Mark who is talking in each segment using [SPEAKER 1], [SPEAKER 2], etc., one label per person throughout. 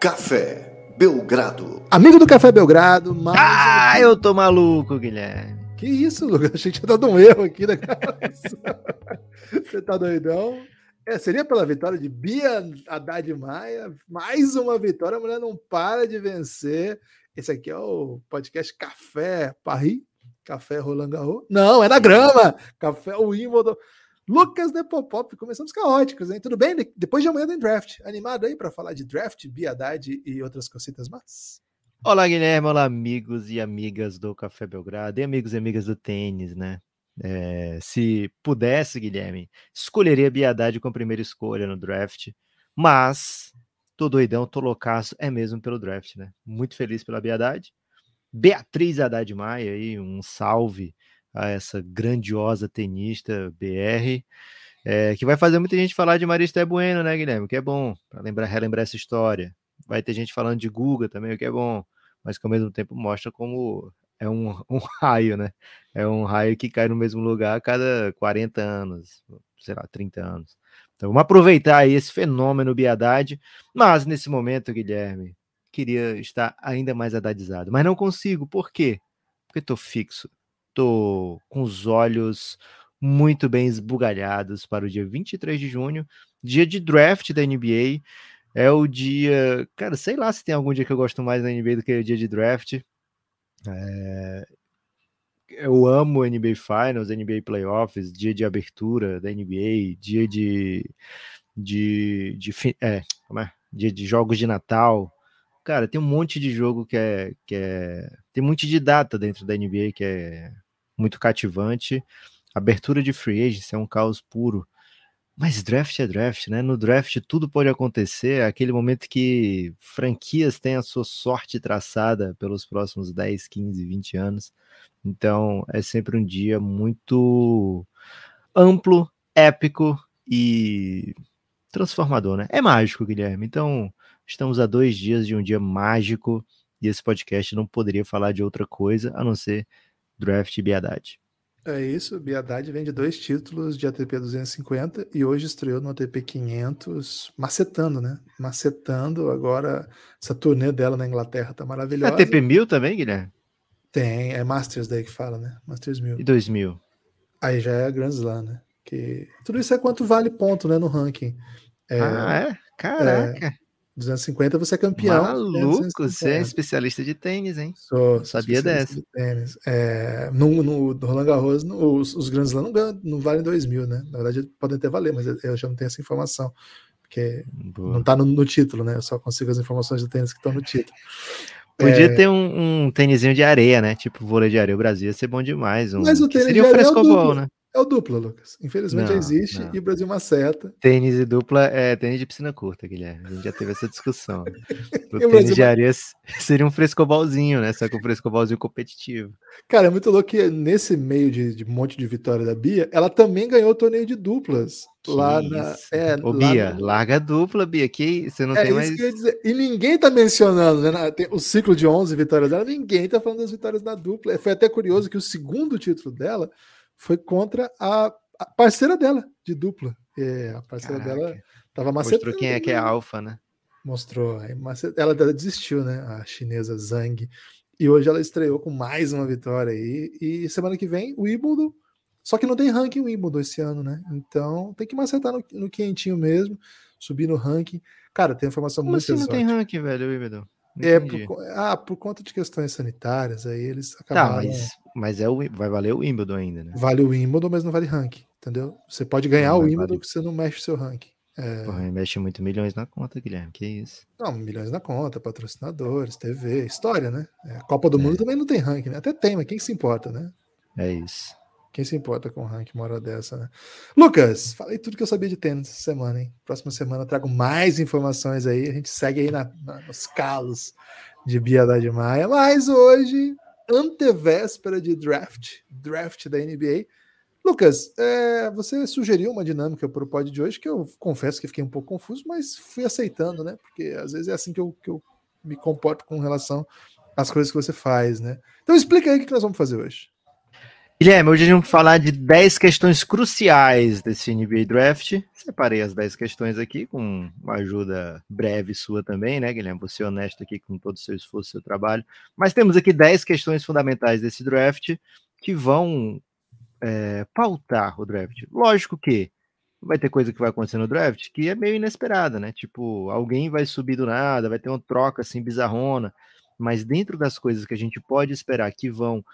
[SPEAKER 1] Café Belgrado.
[SPEAKER 2] Amigo do Café Belgrado, mas.
[SPEAKER 3] Ah, eu tô maluco, Guilherme.
[SPEAKER 2] Que isso, Lucas? Achei que tinha dado um erro aqui na cabeça. Você tá doidão? É, seria pela vitória de Bia Haddad Maia. Mais uma vitória, a mulher não para de vencer. Esse aqui é o podcast Café Paris. Café Roland Garros. Não, é na grama. Café Wimbledon. Lucas Nepopop, começamos caóticos, hein? Tudo bem? Depois de amanhã tem draft. Animado aí para falar de draft, Bia Haddad e outras cositas mais?
[SPEAKER 3] Olá, Guilherme. Olá, amigos e amigas do Café Belgrado e amigos e amigas do tênis, né? É, se pudesse, Guilherme, escolheria Bia Haddad com a primeira escolha no draft, mas tô doidão, tô loucaço, é mesmo pelo draft, né? Muito feliz pela Bia Haddad. Beatriz Haddad Maia aí, um salve a essa grandiosa tenista BR, é, que vai fazer muita gente falar de Marista Bueno, né, Guilherme? Que é bom, para lembrar, relembrar essa história. Vai ter gente falando de Guga também, o que é bom, mas que ao mesmo tempo mostra como é um, um raio, né? É um raio que cai no mesmo lugar a cada 40 anos, sei lá, 30 anos. Então vamos aproveitar aí esse fenômeno Biadade, mas nesse momento, Guilherme, queria estar ainda mais adadizado, mas não consigo, por quê? Porque estou fixo, com os olhos muito bem esbugalhados para o dia 23 de junho, dia de draft da NBA, é o dia. Cara, sei lá se tem algum dia que eu gosto mais da NBA do que o dia de draft. É, eu amo NBA Finals, NBA Playoffs, dia de abertura da NBA, dia de. de, de é, como é? Dia de jogos de Natal. Cara, tem um monte de jogo que é, que é. Tem um monte de data dentro da NBA que é muito cativante. Abertura de free agency é um caos puro. Mas draft é draft, né? No draft tudo pode acontecer, é aquele momento que franquias têm a sua sorte traçada pelos próximos 10, 15, 20 anos. Então é sempre um dia muito amplo, épico e transformador, né? É mágico, Guilherme. Então estamos a dois dias de um dia mágico e esse podcast não poderia falar de outra coisa a não ser draft e biadade.
[SPEAKER 2] É isso, Biadade vem de dois títulos de ATP 250 e hoje estreou no ATP 500, macetando, né? Macetando agora essa turnê dela na Inglaterra tá maravilhosa.
[SPEAKER 3] ATP 1000 também, Guilherme?
[SPEAKER 2] Tem, é Masters daí que fala, né? Masters 1000.
[SPEAKER 3] E 2000?
[SPEAKER 2] Aí já é Grand Slam, né? Que tudo isso é quanto vale ponto, né, no ranking.
[SPEAKER 3] É, ah, é? Caraca. É,
[SPEAKER 2] 250 você é campeão.
[SPEAKER 3] Maluco, você é especialista de tênis, hein?
[SPEAKER 2] Sou, sabia dessa. De tênis. É, no, no, no Roland Garros, no, os, os grandes lá não, ganham, não valem 2 mil, né? Na verdade, podem até valer, mas eu já não tenho essa informação. Porque Boa. não tá no, no, título, né? Eu só consigo as informações do tênis que estão no título.
[SPEAKER 3] Podia é... ter um, um tênisinho de areia, né? Tipo vôlei de areia. O Brasil ia ser bom demais. Um...
[SPEAKER 2] Mas o tênis seria
[SPEAKER 3] um frescobol, né?
[SPEAKER 2] É o dupla, Lucas. Infelizmente não, já existe não. e o Brasil maceta.
[SPEAKER 3] Tênis e dupla é tênis de piscina curta, Guilherme. A gente já teve essa discussão. O tênis Brasil... de areia seria um frescobalzinho, né? Só que um frescobalzinho competitivo.
[SPEAKER 2] Cara, é muito louco que nesse meio de, de monte de vitória da Bia, ela também ganhou o torneio de duplas. Que lá na. É,
[SPEAKER 3] Ô, Bia, larga a dupla, Bia, que você não é tem mais.
[SPEAKER 2] E ninguém tá mencionando, né? Tem o ciclo de 11 vitórias dela, ninguém tá falando das vitórias da dupla. Foi até curioso que o segundo título dela foi contra a, a parceira dela de dupla. É, a parceira Caraca. dela tava macetando.
[SPEAKER 3] Mostrou quem é que é alfa, né?
[SPEAKER 2] Mostrou. Ela desistiu, né? A chinesa Zhang. E hoje ela estreou com mais uma vitória aí. E semana que vem, o Wimbledon. Só que não tem ranking o Wimbledon esse ano, né? Então tem que macetar no, no quentinho mesmo, subir no ranking. Cara, tem informação
[SPEAKER 3] Como
[SPEAKER 2] muito
[SPEAKER 3] assim exótica. não tem ranking, velho, o
[SPEAKER 2] É, por, ah, por conta de questões sanitárias, aí eles tá, acabaram...
[SPEAKER 3] Tá, mas, mas é o, vai valer o Wimbledon ainda, né?
[SPEAKER 2] Vale o Wimbledon, mas não vale ranking, entendeu? Você pode ganhar não, o Wimbledon vale... que você não mexe o seu ranking.
[SPEAKER 3] É... Porra, investe muito milhões na conta, Guilherme, que isso?
[SPEAKER 2] Não, milhões na conta, patrocinadores, TV, história, né? É, Copa do é. Mundo também não tem ranking, né? Até tem, mas quem se importa, né?
[SPEAKER 3] É isso.
[SPEAKER 2] Quem se importa com o ranking uma hora dessa, né? Lucas, falei tudo que eu sabia de tênis essa semana, hein? Próxima semana trago mais informações aí. A gente segue aí na, na, nos calos de Bia Haddad Maia. Mas hoje, antevéspera de draft, draft da NBA. Lucas, é, você sugeriu uma dinâmica para o pod de hoje que eu confesso que fiquei um pouco confuso, mas fui aceitando, né? Porque às vezes é assim que eu, que eu me comporto com relação às coisas que você faz, né? Então explica aí o que nós vamos fazer hoje.
[SPEAKER 3] Guilherme, hoje vai falar de 10 questões cruciais desse NBA Draft. Separei as 10 questões aqui com uma ajuda breve sua também, né, Guilherme? Você honesto aqui com todo o seu esforço, seu trabalho. Mas temos aqui 10 questões fundamentais desse draft que vão é, pautar o draft. Lógico que vai ter coisa que vai acontecer no draft que é meio inesperada, né? Tipo, alguém vai subir do nada, vai ter uma troca assim bizarrona. Mas dentro das coisas que a gente pode esperar que vão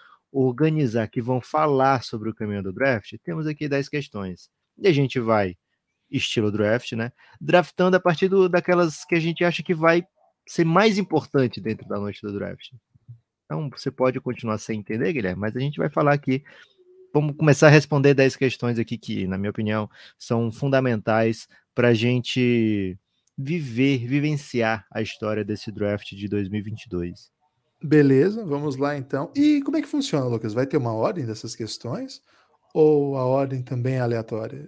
[SPEAKER 3] organizar, que vão falar sobre o caminho do draft, temos aqui 10 questões. E a gente vai, estilo draft, né? Draftando a partir do, daquelas que a gente acha que vai ser mais importante dentro da noite do draft. Então, você pode continuar sem entender, Guilherme, mas a gente vai falar aqui. Vamos começar a responder 10 questões aqui que, na minha opinião, são fundamentais para a gente viver, vivenciar a história desse draft de 2022.
[SPEAKER 2] Beleza, vamos lá então. E como é que funciona, Lucas? Vai ter uma ordem dessas questões? Ou a ordem também é aleatória?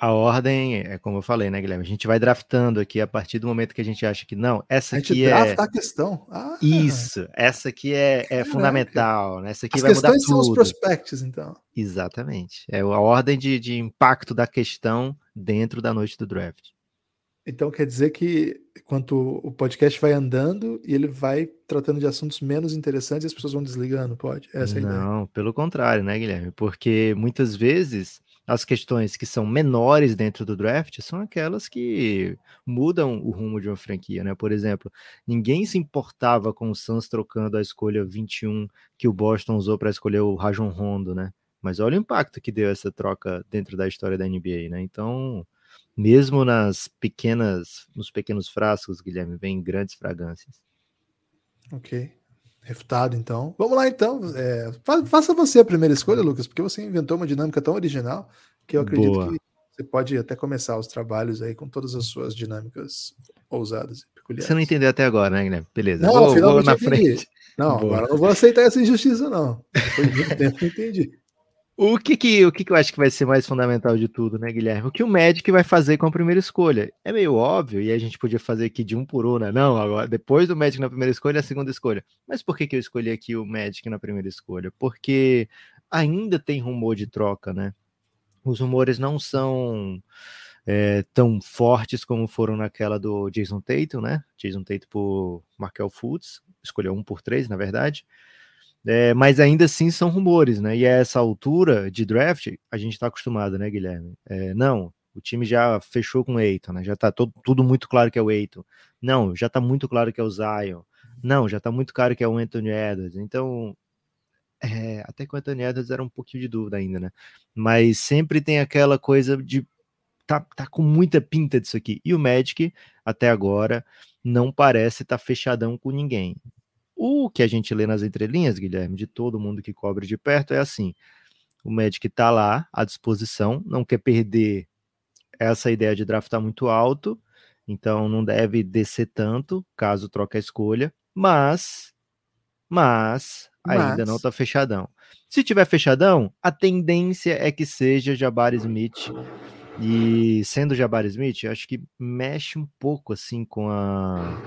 [SPEAKER 3] A ordem é como eu falei, né, Guilherme? A gente vai draftando aqui a partir do momento que a gente acha que não, essa aqui é.
[SPEAKER 2] a questão.
[SPEAKER 3] Ah, Isso, essa aqui é, é fundamental, né? Essa aqui
[SPEAKER 2] As
[SPEAKER 3] vai mudar tudo.
[SPEAKER 2] são os prospects, então.
[SPEAKER 3] Exatamente. É a ordem de, de impacto da questão dentro da noite do draft.
[SPEAKER 2] Então quer dizer que enquanto o podcast vai andando e ele vai tratando de assuntos menos interessantes, as pessoas vão desligando, pode?
[SPEAKER 3] Essa é a Não, ideia. pelo contrário, né, Guilherme? Porque muitas vezes as questões que são menores dentro do draft são aquelas que mudam o rumo de uma franquia, né? Por exemplo, ninguém se importava com o Suns trocando a escolha 21 que o Boston usou para escolher o Rajon Rondo, né? Mas olha o impacto que deu essa troca dentro da história da NBA, né? Então, mesmo nas pequenas, nos pequenos frascos, Guilherme, vem grandes fragrâncias.
[SPEAKER 2] Ok. Refutado, então. Vamos lá, então. É, faça você a primeira escolha, Lucas, porque você inventou uma dinâmica tão original que eu acredito Boa. que você pode até começar os trabalhos aí com todas as suas dinâmicas ousadas e peculiares.
[SPEAKER 3] Você não entendeu até agora, né, Guilherme? Beleza.
[SPEAKER 2] Não, vou, vou na frente. Não, Boa. agora não vou aceitar essa injustiça, não. De muito tempo que entendi.
[SPEAKER 3] O que que, o que que eu acho que vai ser mais fundamental de tudo, né, Guilherme? O que o Magic vai fazer com a primeira escolha? É meio óbvio, e a gente podia fazer aqui de um por um, né? Não, agora, depois do Magic na primeira escolha, a segunda escolha. Mas por que que eu escolhi aqui o Magic na primeira escolha? Porque ainda tem rumor de troca, né? Os rumores não são é, tão fortes como foram naquela do Jason Tatum, né? Jason Tatum por Markel Fultz, escolheu um por três, na verdade. É, mas ainda assim são rumores, né? E a essa altura de draft, a gente está acostumado, né, Guilherme? É, não, o time já fechou com o Eiton, né? Já está tudo muito claro que é o Eiton. Não, já está muito claro que é o Zion. Não, já está muito claro que é o Anthony Edwards. Então, é, até que o Anthony Edwards era um pouquinho de dúvida ainda, né? Mas sempre tem aquela coisa de tá, tá com muita pinta disso aqui. E o Magic, até agora, não parece estar tá fechadão com ninguém. O que a gente lê nas entrelinhas, Guilherme, de todo mundo que cobre de perto, é assim: o Magic está lá à disposição, não quer perder essa ideia de draftar muito alto, então não deve descer tanto caso troque a escolha, mas, mas, mas... ainda não está fechadão. Se tiver fechadão, a tendência é que seja Jabari Smith. E sendo Jabari Smith, acho que mexe um pouco assim com a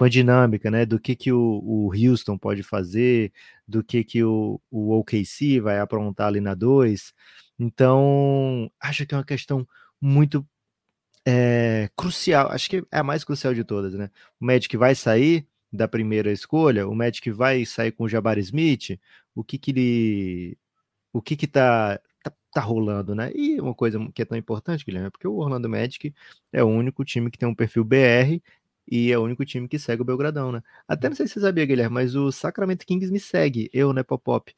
[SPEAKER 3] com a dinâmica, né? Do que, que o, o Houston pode fazer, do que, que o, o OKC vai aprontar ali na 2. Então, acho que é uma questão muito é, crucial. Acho que é a mais crucial de todas, né? O Magic vai sair da primeira escolha, o Magic vai sair com o Jabari Smith, o que que ele... O que que tá, tá, tá rolando, né? E uma coisa que é tão importante, Guilherme, é porque o Orlando Magic é o único time que tem um perfil BR e é o único time que segue o Belgradão, né? Até não sei se você sabia, Guilherme, mas o Sacramento Kings me segue, eu, né, Pop-Pop.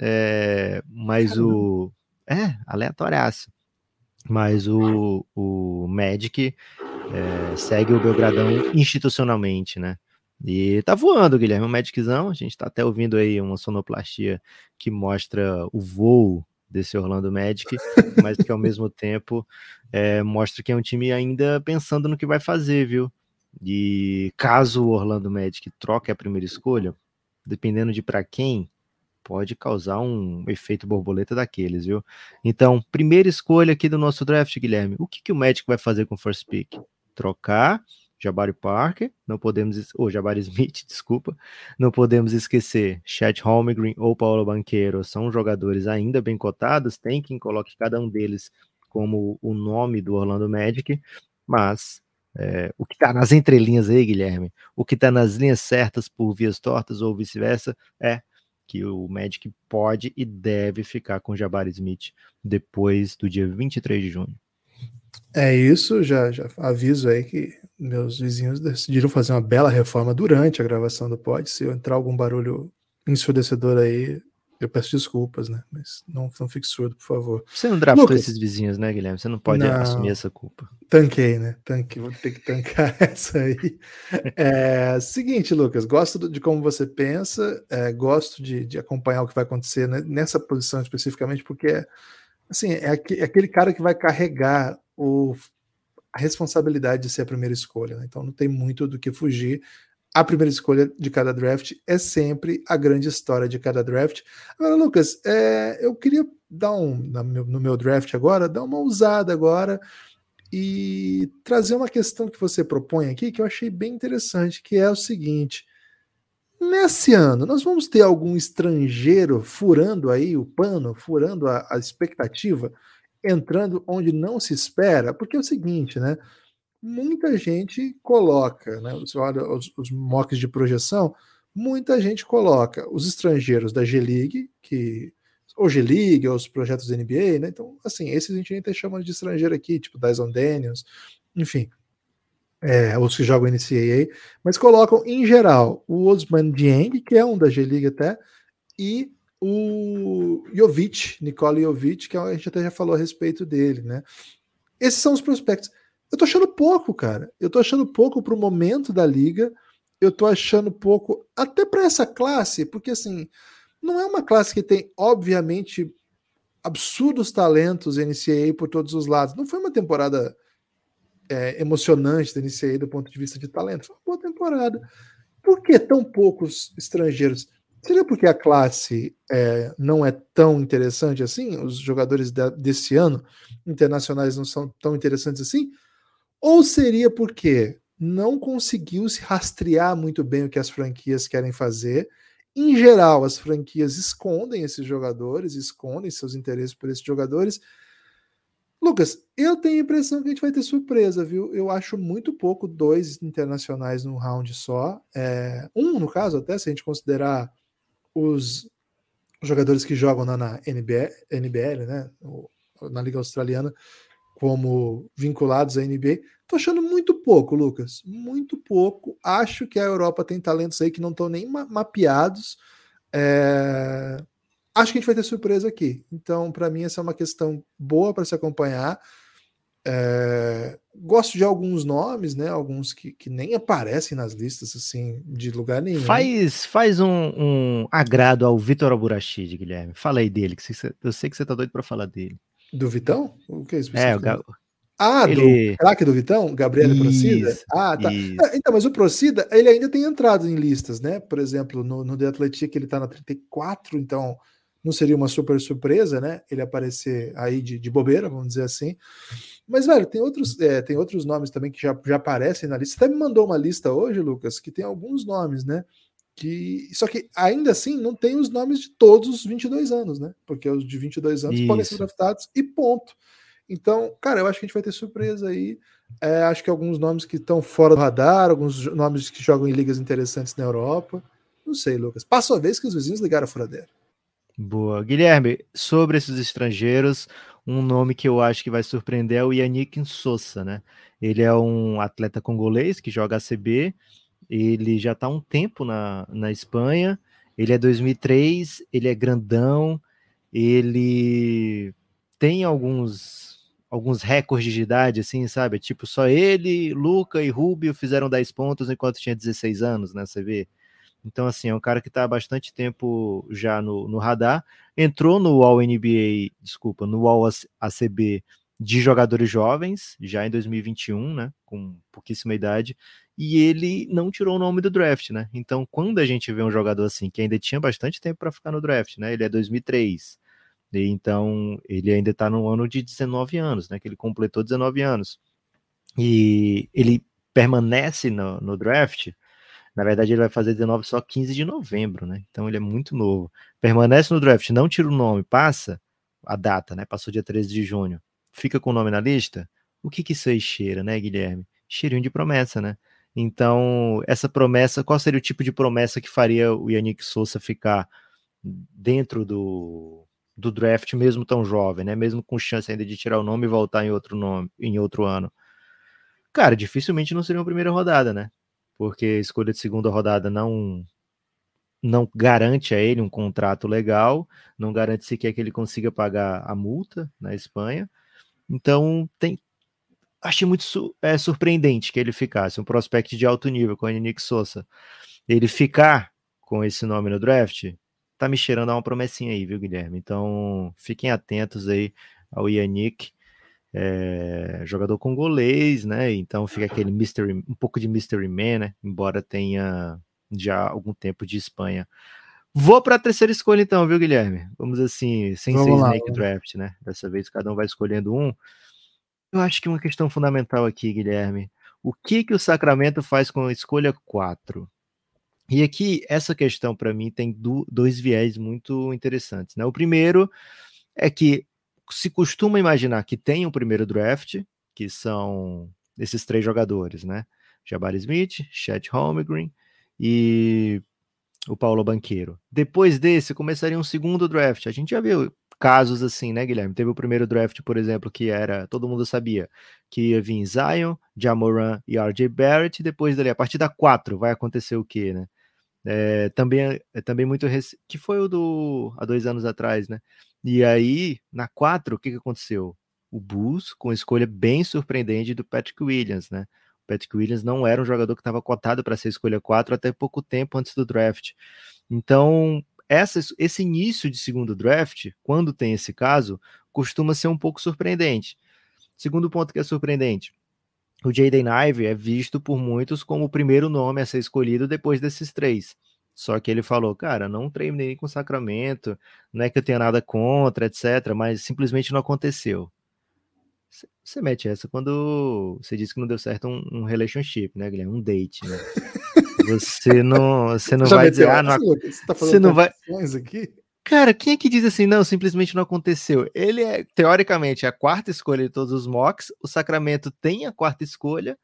[SPEAKER 3] É, mas Caramba. o. É, aleatóriaço. Mas o, o Magic é, segue o Belgradão institucionalmente, né? E tá voando, Guilherme, o Magiczão. A gente tá até ouvindo aí uma sonoplastia que mostra o voo desse Orlando Magic, mas que ao mesmo tempo é, mostra que é um time ainda pensando no que vai fazer, viu? E caso o Orlando Magic troque a primeira escolha, dependendo de para quem, pode causar um efeito borboleta daqueles, viu? Então, primeira escolha aqui do nosso draft, Guilherme. O que, que o Magic vai fazer com o first pick? Trocar Jabari Parker, não podemos, ou Jabari Smith, desculpa, não podemos esquecer Chet Holmgren ou Paulo Banqueiro, são jogadores ainda bem cotados, tem quem coloque cada um deles como o nome do Orlando Magic, mas é, o que está nas entrelinhas aí, Guilherme, o que está nas linhas certas por vias tortas ou vice-versa, é que o Magic pode e deve ficar com Jabari Smith depois do dia 23 de junho.
[SPEAKER 2] É isso, já, já aviso aí que meus vizinhos decidiram fazer uma bela reforma durante a gravação do pod. Se entrar algum barulho ensurdecedor aí, eu peço desculpas, né? Mas não, não fique surdo, por favor.
[SPEAKER 3] Você não draftou Lucas, esses vizinhos, né, Guilherme? Você não pode não, assumir essa culpa.
[SPEAKER 2] Tanquei, né? Tanquei, vou ter que tancar essa aí. É, seguinte, Lucas, gosto de como você pensa, é, gosto de, de, acompanhar o que vai acontecer né, nessa posição especificamente, porque é, assim, é, é aquele cara que vai carregar o, a responsabilidade de ser a primeira escolha, né? Então não tem muito do que fugir a primeira escolha de cada draft é sempre a grande história de cada draft. Agora, Lucas, é, eu queria dar um, no meu draft agora, dar uma usada agora e trazer uma questão que você propõe aqui que eu achei bem interessante, que é o seguinte. Nesse ano, nós vamos ter algum estrangeiro furando aí o pano, furando a, a expectativa, entrando onde não se espera? Porque é o seguinte, né? Muita gente coloca, né? Você olha os, os mocks de projeção, muita gente coloca os estrangeiros da G-League, que ou G-League, ou os projetos da NBA, né? Então, assim, esses a gente ainda chama de estrangeiro aqui, tipo Dyson Daniels, enfim, é, os que jogam NCAA, mas colocam em geral o Osman Dieng, que é um da G-League até, e o Jovic, Nicole Jovic, que a gente até já falou a respeito dele, né? Esses são os prospectos. Eu tô achando pouco, cara. Eu tô achando pouco pro momento da liga. Eu tô achando pouco até para essa classe, porque assim, não é uma classe que tem, obviamente, absurdos talentos NCAA por todos os lados. Não foi uma temporada é, emocionante da NCAA do ponto de vista de talento. Foi uma boa temporada. Por que tão poucos estrangeiros? Seria porque a classe é, não é tão interessante assim? Os jogadores de, desse ano internacionais não são tão interessantes assim? Ou seria porque não conseguiu se rastrear muito bem o que as franquias querem fazer. Em geral, as franquias escondem esses jogadores, escondem seus interesses por esses jogadores. Lucas, eu tenho a impressão que a gente vai ter surpresa, viu? Eu acho muito pouco dois internacionais num round só. É, um, no caso, até se a gente considerar os jogadores que jogam na, na NBL, NBL, né? Na Liga Australiana, como vinculados à NBA. Tô achando muito pouco, Lucas. Muito pouco. Acho que a Europa tem talentos aí que não estão nem ma mapeados. É... Acho que a gente vai ter surpresa aqui. Então, para mim, essa é uma questão boa para se acompanhar. É... Gosto de alguns nomes, né? Alguns que, que nem aparecem nas listas, assim, de lugar nenhum.
[SPEAKER 3] Faz, faz um, um agrado ao Vitor Alburachid, Guilherme. Fala aí dele, que eu sei que você tá doido para falar dele.
[SPEAKER 2] Do Vitão? O que é
[SPEAKER 3] isso? É, o Ga...
[SPEAKER 2] Ah, ele... do craque do Vitão? Gabriel Procida? Ah, tá. É, então, mas o Procida, ele ainda tem entrado em listas, né? Por exemplo, no, no The Athletic ele tá na 34, então não seria uma super surpresa, né? Ele aparecer aí de, de bobeira, vamos dizer assim. Mas, velho, tem outros, é, tem outros nomes também que já, já aparecem na lista. Você até me mandou uma lista hoje, Lucas, que tem alguns nomes, né? Que só que ainda assim não tem os nomes de todos os 22 anos, né? Porque os de 22 anos Isso. podem ser draftados e ponto. Então, cara, eu acho que a gente vai ter surpresa aí. É, acho que alguns nomes que estão fora do radar, alguns nomes que jogam em ligas interessantes na Europa. Não sei, Lucas. Passou a vez que os vizinhos ligaram a furadeira.
[SPEAKER 3] Boa. Guilherme, sobre esses estrangeiros, um nome que eu acho que vai surpreender é o Yannick Sousa, né? Ele é um atleta congolês que joga ACB ele já está há um tempo na, na Espanha. Ele é 2003, ele é grandão, ele tem alguns alguns recordes de idade, assim, sabe? Tipo, só ele, Luca e Rubio fizeram 10 pontos enquanto tinha 16 anos, né? Você vê. Então, assim, é um cara que está há bastante tempo já no, no radar. Entrou no All NBA, desculpa, no All ACB de jogadores jovens, já em 2021, né? Com pouquíssima idade e ele não tirou o nome do draft, né? Então, quando a gente vê um jogador assim, que ainda tinha bastante tempo para ficar no draft, né? Ele é 2003, e então ele ainda está no ano de 19 anos, né? Que ele completou 19 anos. E ele permanece no, no draft, na verdade, ele vai fazer 19 só 15 de novembro, né? Então ele é muito novo. Permanece no draft, não tira o nome, passa a data, né? Passou dia 13 de junho. Fica com o nome na lista. O que que isso aí cheira, né, Guilherme? Cheirinho de promessa, né? Então, essa promessa, qual seria o tipo de promessa que faria o Yannick Souza ficar dentro do, do draft, mesmo tão jovem, né? Mesmo com chance ainda de tirar o nome e voltar em outro nome, em outro ano. Cara, dificilmente não seria uma primeira rodada, né? porque a escolha de segunda rodada não não garante a ele um contrato legal, não garante sequer que ele consiga pagar a multa na Espanha. Então, tem achei muito su é, surpreendente que ele ficasse, um prospect de alto nível com o Nick Souza. Ele ficar com esse nome no draft, tá me cheirando a uma promessinha aí, viu, Guilherme? Então, fiquem atentos aí ao Yannick é, jogador congolês, né? Então fica aquele mystery, um pouco de mystery man, né? Embora tenha já algum tempo de Espanha. Vou para a terceira escolha então, viu, Guilherme? Vamos assim, sem Vamos ser lá, Snake Draft, né? Dessa vez cada um vai escolhendo um. Eu acho que uma questão fundamental aqui, Guilherme, o que que o Sacramento faz com a escolha 4? E aqui essa questão para mim tem do, dois viés muito interessantes, né? O primeiro é que se costuma imaginar que tem um primeiro draft, que são esses três jogadores, né? Jabari Smith, Chet Holmgren e o Paulo Banqueiro. Depois desse, começaria um segundo draft. A gente já viu casos assim, né, Guilherme? Teve o primeiro draft, por exemplo, que era, todo mundo sabia, que ia vir Zion, Jamoran e RJ Barrett, e depois dali, a partir da 4, vai acontecer o quê, né? É, também, é também muito rec... que foi o do há dois anos atrás, né? E aí, na 4, o que, que aconteceu? O Bulls, com escolha bem surpreendente do Patrick Williams, né? O Patrick Williams não era um jogador que estava cotado para ser escolha 4 até pouco tempo antes do draft. Então, essa, esse início de segundo draft, quando tem esse caso, costuma ser um pouco surpreendente. Segundo ponto que é surpreendente, o Jaden Ivey é visto por muitos como o primeiro nome a ser escolhido depois desses três. Só que ele falou, cara, não treinei com Sacramento, não é que eu tenha nada contra, etc., mas simplesmente não aconteceu. Você mete essa quando você disse que não deu certo um, um relationship, né, Guilherme? Um date, né? Você não, você não vai dizer, ah, não, você, tá você não vai. Aqui? Cara, quem é que diz assim, não, simplesmente não aconteceu? Ele é, teoricamente, a quarta escolha de todos os mocks, o Sacramento tem a quarta escolha,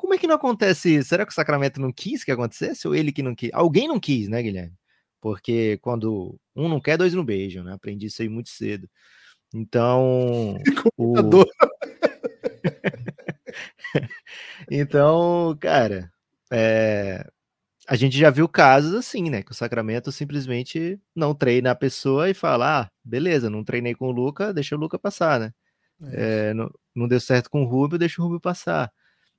[SPEAKER 3] como é que não acontece isso? Será que o Sacramento não quis que acontecesse? Ou ele que não quis? Alguém não quis, né, Guilherme? Porque quando um não quer, dois não beijam, né? Aprendi isso aí muito cedo. Então. o... então, cara, é... a gente já viu casos assim, né? Que o Sacramento simplesmente não treina a pessoa e fala: ah, beleza, não treinei com o Luca, deixa o Luca passar, né? É. É, não, não deu certo com o Rubio, deixa o Rubio passar.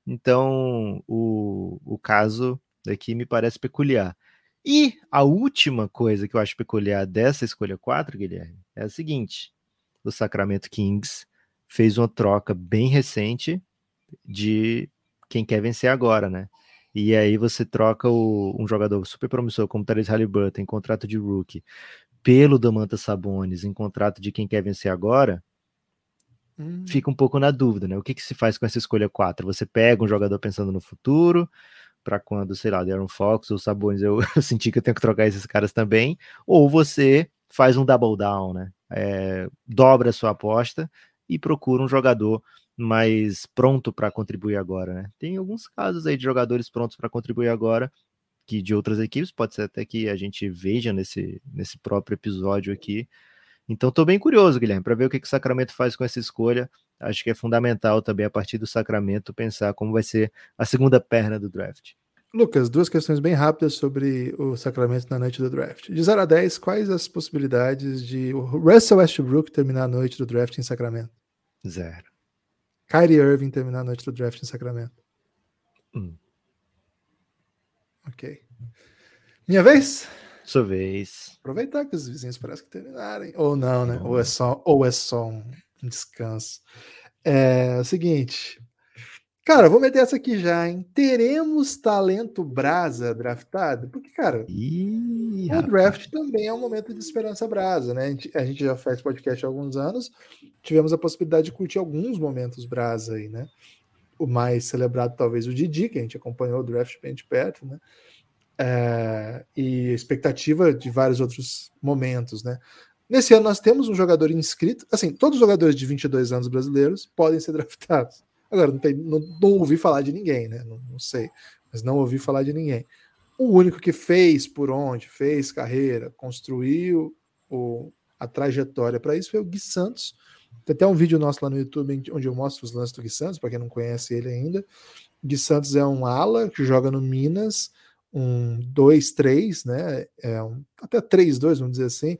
[SPEAKER 3] Então, o, o caso daqui me parece peculiar. E a última coisa que eu acho peculiar dessa escolha 4, Guilherme, é a seguinte: o Sacramento Kings fez uma troca bem recente de quem quer vencer agora, né? E aí você troca o, um jogador super promissor como Teres Halliburton em contrato de rookie pelo Damanta Sabonis em contrato de quem quer vencer agora, Hum. Fica um pouco na dúvida, né? O que, que se faz com essa escolha 4? Você pega um jogador pensando no futuro, para quando, sei lá, Darren Fox ou Sabonis, eu, eu, senti que eu tenho que trocar esses caras também, ou você faz um double down, né? É, dobra a sua aposta e procura um jogador mais pronto para contribuir agora, né? Tem alguns casos aí de jogadores prontos para contribuir agora, que de outras equipes, pode ser até que a gente veja nesse, nesse próprio episódio aqui, então estou bem curioso, Guilherme, para ver o que, que o Sacramento faz com essa escolha. Acho que é fundamental também, a partir do Sacramento, pensar como vai ser a segunda perna do draft.
[SPEAKER 2] Lucas, duas questões bem rápidas sobre o Sacramento na noite do draft. De 0 a 10, quais as possibilidades de o Russell Westbrook terminar a noite do draft em Sacramento?
[SPEAKER 3] Zero.
[SPEAKER 2] Kyrie Irving terminar a noite do draft em Sacramento?
[SPEAKER 3] Um.
[SPEAKER 2] Ok. Minha vez?
[SPEAKER 3] Sua vez.
[SPEAKER 2] Aproveitar que os vizinhos parecem que terminarem. Ou não, né? Ou é só, ou é só um descanso. É, é o seguinte. Cara, vou meter essa aqui já, hein? Teremos talento brasa draftado? Porque, cara,
[SPEAKER 3] Ih,
[SPEAKER 2] o draft também é um momento de esperança brasa, né? A gente, a gente, já faz podcast há alguns anos, tivemos a possibilidade de curtir alguns momentos brasa aí, né? o mais celebrado, talvez, o Didi, que a gente acompanhou o draft bem de perto, né? É, e expectativa de vários outros momentos, né? Nesse ano nós temos um jogador inscrito, assim, todos os jogadores de 22 anos brasileiros podem ser draftados. Agora, não, tem, não, não ouvi falar de ninguém, né? Não, não, sei, mas não ouvi falar de ninguém. O único que fez por onde, fez carreira, construiu o, a trajetória para isso foi o Gui Santos. Tem até um vídeo nosso lá no YouTube onde eu mostro os lances do Gui Santos, para quem não conhece ele ainda. Gui Santos é um ala que joga no Minas, um 2-3, né? É um, até 3-2, vamos dizer assim.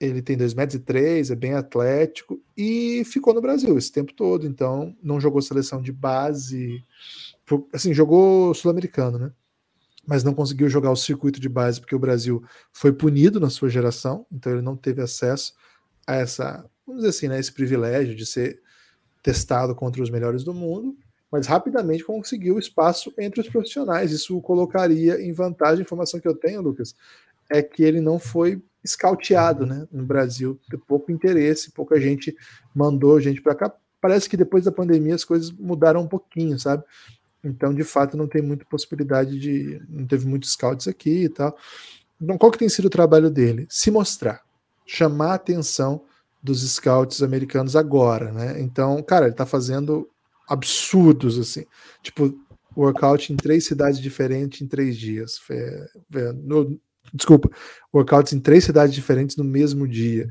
[SPEAKER 2] Ele tem 2 metros e 3, é bem atlético e ficou no Brasil esse tempo todo, então não jogou seleção de base, assim, jogou sul-americano, né? Mas não conseguiu jogar o circuito de base porque o Brasil foi punido na sua geração, então ele não teve acesso a essa, vamos dizer assim, né, esse privilégio de ser testado contra os melhores do mundo mas rapidamente conseguiu espaço entre os profissionais. Isso o colocaria em vantagem. A informação que eu tenho, Lucas, é que ele não foi escauteado né, no Brasil. Pouco interesse, pouca gente mandou gente para cá. Parece que depois da pandemia as coisas mudaram um pouquinho, sabe? Então, de fato, não tem muita possibilidade de. Não teve muitos scouts aqui e tal. Então, qual que tem sido o trabalho dele? Se mostrar, chamar a atenção dos scouts americanos agora, né? Então, cara, ele está fazendo absurdos, assim. Tipo, workout em três cidades diferentes em três dias. No, desculpa, workouts em três cidades diferentes no mesmo dia.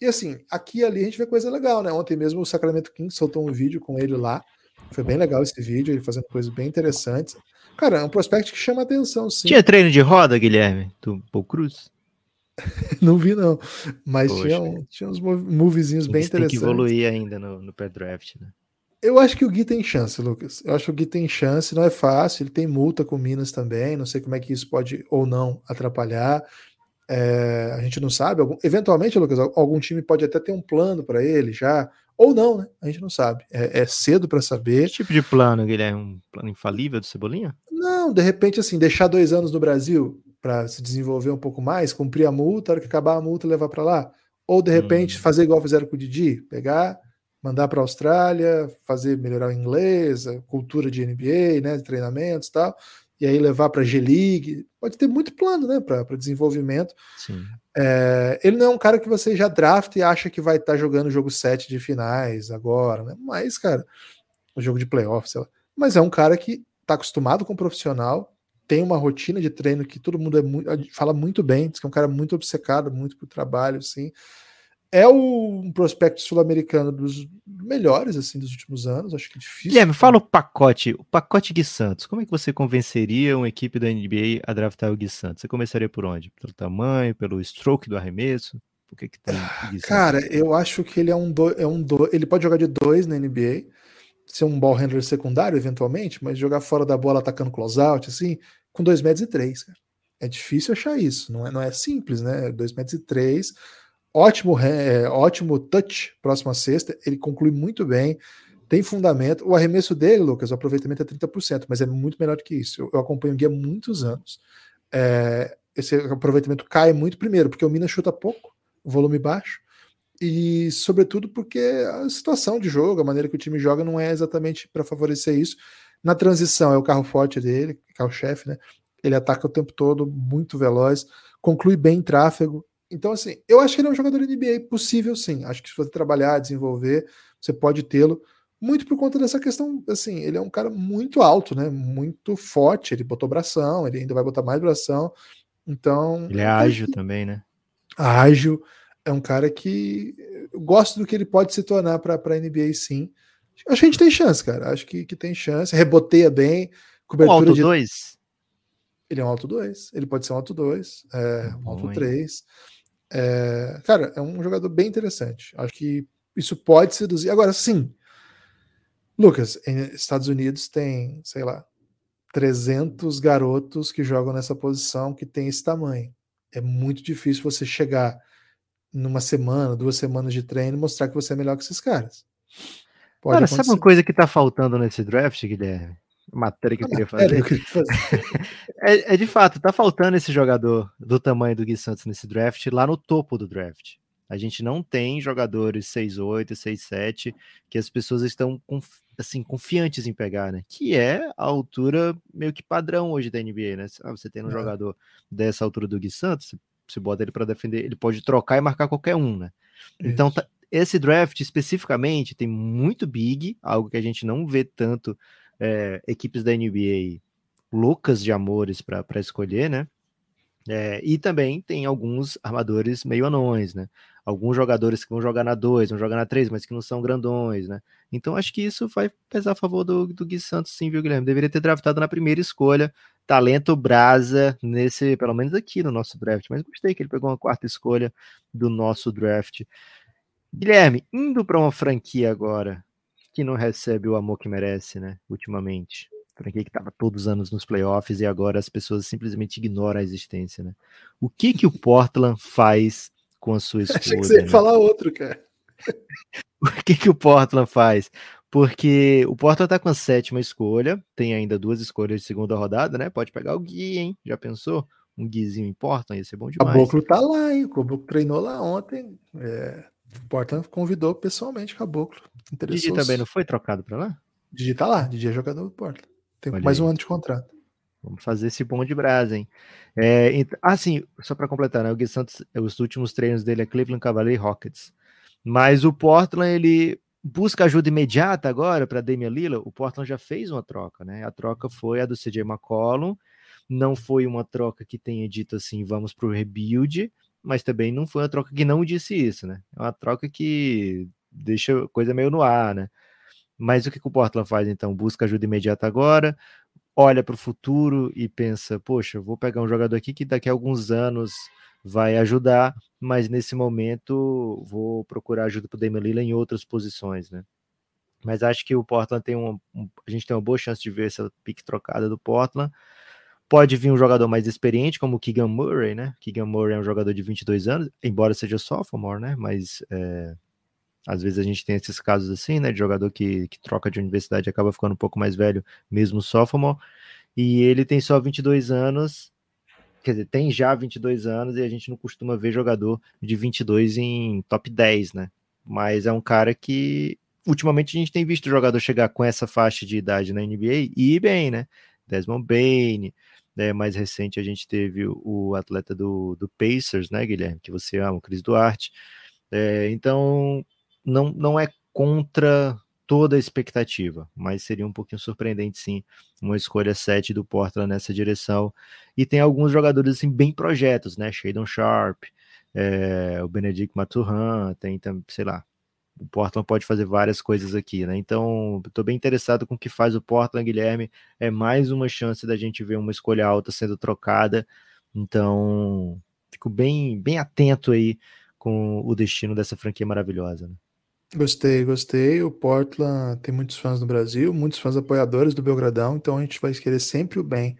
[SPEAKER 2] E assim, aqui e ali a gente vê coisa legal, né? Ontem mesmo o Sacramento Kings soltou um vídeo com ele lá. Foi bem legal esse vídeo, ele fazendo coisas bem interessantes. Cara, é um prospect que chama atenção, sim.
[SPEAKER 3] Tinha treino de roda, Guilherme, do Paul Cruz?
[SPEAKER 2] não vi, não. Mas tinha, um, tinha uns movezinhos bem interessantes. Tem
[SPEAKER 3] que evoluir ainda no, no pré-draft, né?
[SPEAKER 2] Eu acho que o Gui tem chance, Lucas. Eu acho que o Gui tem chance, não é fácil. Ele tem multa com Minas também. Não sei como é que isso pode ou não atrapalhar. É, a gente não sabe. Algum, eventualmente, Lucas, algum time pode até ter um plano para ele já, ou não, né? A gente não sabe. É, é cedo para saber.
[SPEAKER 3] Que tipo de plano, Guilherme? Um plano infalível do Cebolinha?
[SPEAKER 2] Não, de repente, assim, deixar dois anos no Brasil para se desenvolver um pouco mais, cumprir a multa, a hora que acabar a multa, levar para lá. Ou de repente hum. fazer igual fizeram com o Didi, pegar mandar para a Austrália, fazer melhorar o inglês, a cultura de NBA, né, de treinamentos e tal, e aí levar para a G-League. Pode ter muito plano né, para desenvolvimento. É, ele não é um cara que você já drafta e acha que vai estar tá jogando o jogo 7 de finais agora, né? Mas, cara, o jogo de playoffs, sei lá. Mas é um cara que está acostumado com o profissional, tem uma rotina de treino que todo mundo é muito, fala muito bem, diz que é um cara muito obcecado, muito pro trabalho, assim é um prospecto sul-americano dos melhores assim dos últimos anos. Acho que é difícil.
[SPEAKER 3] Guilherme, fala o pacote, o pacote Gui Santos. Como é que você convenceria uma equipe da NBA a draftar o Gui Santos? Você começaria por onde? Pelo tamanho, pelo stroke do arremesso? Por que, que tem
[SPEAKER 2] Cara, eu acho que ele é um do, é um do, ele pode jogar de dois na NBA, ser um ball handler secundário eventualmente, mas jogar fora da bola atacando closeout assim, com dois metros e três, cara. É difícil achar isso, não é, não é simples, né? Dois metros e três Ótimo, é, ótimo touch, próxima sexta. Ele conclui muito bem, tem fundamento. O arremesso dele, Lucas, o aproveitamento é 30%, mas é muito melhor do que isso. Eu, eu acompanho o guia há muitos anos. É, esse aproveitamento cai muito, primeiro, porque o Minas chuta pouco, volume baixo, e sobretudo porque a situação de jogo, a maneira que o time joga, não é exatamente para favorecer isso. Na transição é o carro forte dele, carro-chefe, né? Ele ataca o tempo todo, muito veloz, conclui bem em tráfego, então, assim, eu acho que ele é um jogador NBA possível, sim. Acho que se você trabalhar, desenvolver, você pode tê-lo. Muito por conta dessa questão, assim, ele é um cara muito alto, né? Muito forte. Ele botou bração, ele ainda vai botar mais bração. Então.
[SPEAKER 3] Ele é ágil que... também, né?
[SPEAKER 2] Ágil. É um cara que eu gosto do que ele pode se tornar para a NBA, sim. Acho que a gente tem chance, cara. Acho que, que tem chance. Reboteia bem.
[SPEAKER 3] Cobertura um alto de. Dois?
[SPEAKER 2] Ele é um alto 2. Ele pode ser um alto 2, é, um alto 3. É, cara, é um jogador bem interessante. Acho que isso pode seduzir. Agora, sim, Lucas, Estados Unidos tem, sei lá, 300 garotos que jogam nessa posição que tem esse tamanho. É muito difícil você chegar numa semana, duas semanas de treino e mostrar que você é melhor que esses caras.
[SPEAKER 3] Pode cara, acontecer. sabe uma coisa que tá faltando nesse draft, Guilherme? Matéria que eu queria fazer. Eu queria fazer. é, é, de fato, tá faltando esse jogador do tamanho do Gui Santos nesse draft, lá no topo do draft. A gente não tem jogadores 6-8, 6-7 que as pessoas estão assim, confiantes em pegar, né? Que é a altura meio que padrão hoje da NBA, né? Ah, você tem um é. jogador dessa altura do Gui Santos, você bota ele para defender, ele pode trocar e marcar qualquer um, né? Então, tá, esse draft especificamente tem muito big, algo que a gente não vê tanto é, equipes da NBA loucas de amores para escolher, né? É, e também tem alguns armadores meio anões, né? Alguns jogadores que vão jogar na 2, vão jogar na 3, mas que não são grandões, né? Então acho que isso vai pesar a favor do, do Gui Santos, sim, viu, Guilherme? Deveria ter draftado na primeira escolha. Talento brasa nesse, pelo menos aqui no nosso draft, mas gostei que ele pegou uma quarta escolha do nosso draft. Guilherme, indo para uma franquia agora que não recebe o amor que merece, né? Ultimamente. Franquia que estava todos os anos nos playoffs e agora as pessoas simplesmente ignoram a existência, né? O que que o Portland faz com a sua escolha? Achei que você ia
[SPEAKER 2] né? falar outro, cara.
[SPEAKER 3] o que que o Portland faz? Porque o Portland tá com a sétima escolha, tem ainda duas escolhas de segunda rodada, né? Pode pegar o Gui, hein? Já pensou? Um Guizinho em Portland, ia ser bom demais.
[SPEAKER 2] O Caboclo tá lá, hein? O Caboclo treinou lá ontem. É, o Portland convidou pessoalmente o Caboclo.
[SPEAKER 3] Didi também não foi trocado para lá?
[SPEAKER 2] Didi tá lá, Didi é jogador do Portland. Tem Olha mais aí. um ano de contrato.
[SPEAKER 3] Vamos fazer esse bom de brasa, hein? É, ent... Ah, sim, só para completar, né? O Gui Santos, os últimos treinos dele é Cleveland Cavaliers e Rockets. Mas o Portland, ele busca ajuda imediata agora para Damian Lillard. O Portland já fez uma troca, né? A troca foi a do CJ McCollum. Não foi uma troca que tenha dito assim, vamos para o rebuild, mas também não foi uma troca que não disse isso, né? É uma troca que deixa coisa meio no ar, né? Mas o que, que o Portland faz então? Busca ajuda imediata agora, olha para o futuro e pensa: poxa, vou pegar um jogador aqui que daqui a alguns anos vai ajudar, mas nesse momento vou procurar ajuda para o Damian Lillard em outras posições, né? Mas acho que o Portland tem um, um, a gente tem uma boa chance de ver essa pique trocada do Portland. Pode vir um jogador mais experiente, como o Keegan Murray, né? Keegan Murray é um jogador de 22 anos, embora seja sophomore, né? Mas é, às vezes a gente tem esses casos assim, né? De jogador que, que troca de universidade e acaba ficando um pouco mais velho, mesmo sophomore. E ele tem só 22 anos, quer dizer, tem já 22 anos e a gente não costuma ver jogador de 22 em top 10, né? Mas é um cara que ultimamente a gente tem visto jogador chegar com essa faixa de idade na NBA e ir bem, né? Desmond Bain, né, mais recente a gente teve o atleta do, do Pacers, né, Guilherme, que você ama, o Cris Duarte. É, então, não, não é contra toda a expectativa, mas seria um pouquinho surpreendente sim, uma escolha 7 do Portland nessa direção. E tem alguns jogadores assim bem projetos, né? Shadon Sharp, é, o Benedict Maturhan, tem também, sei lá, o Portland pode fazer várias coisas aqui, né? Então, estou bem interessado com o que faz o Portland, Guilherme. É mais uma chance da gente ver uma escolha alta sendo trocada. Então, fico bem, bem atento aí com o destino dessa franquia maravilhosa. Né?
[SPEAKER 2] Gostei, gostei. O Portland tem muitos fãs no Brasil, muitos fãs apoiadores do Belgradão, então a gente vai querer sempre o bem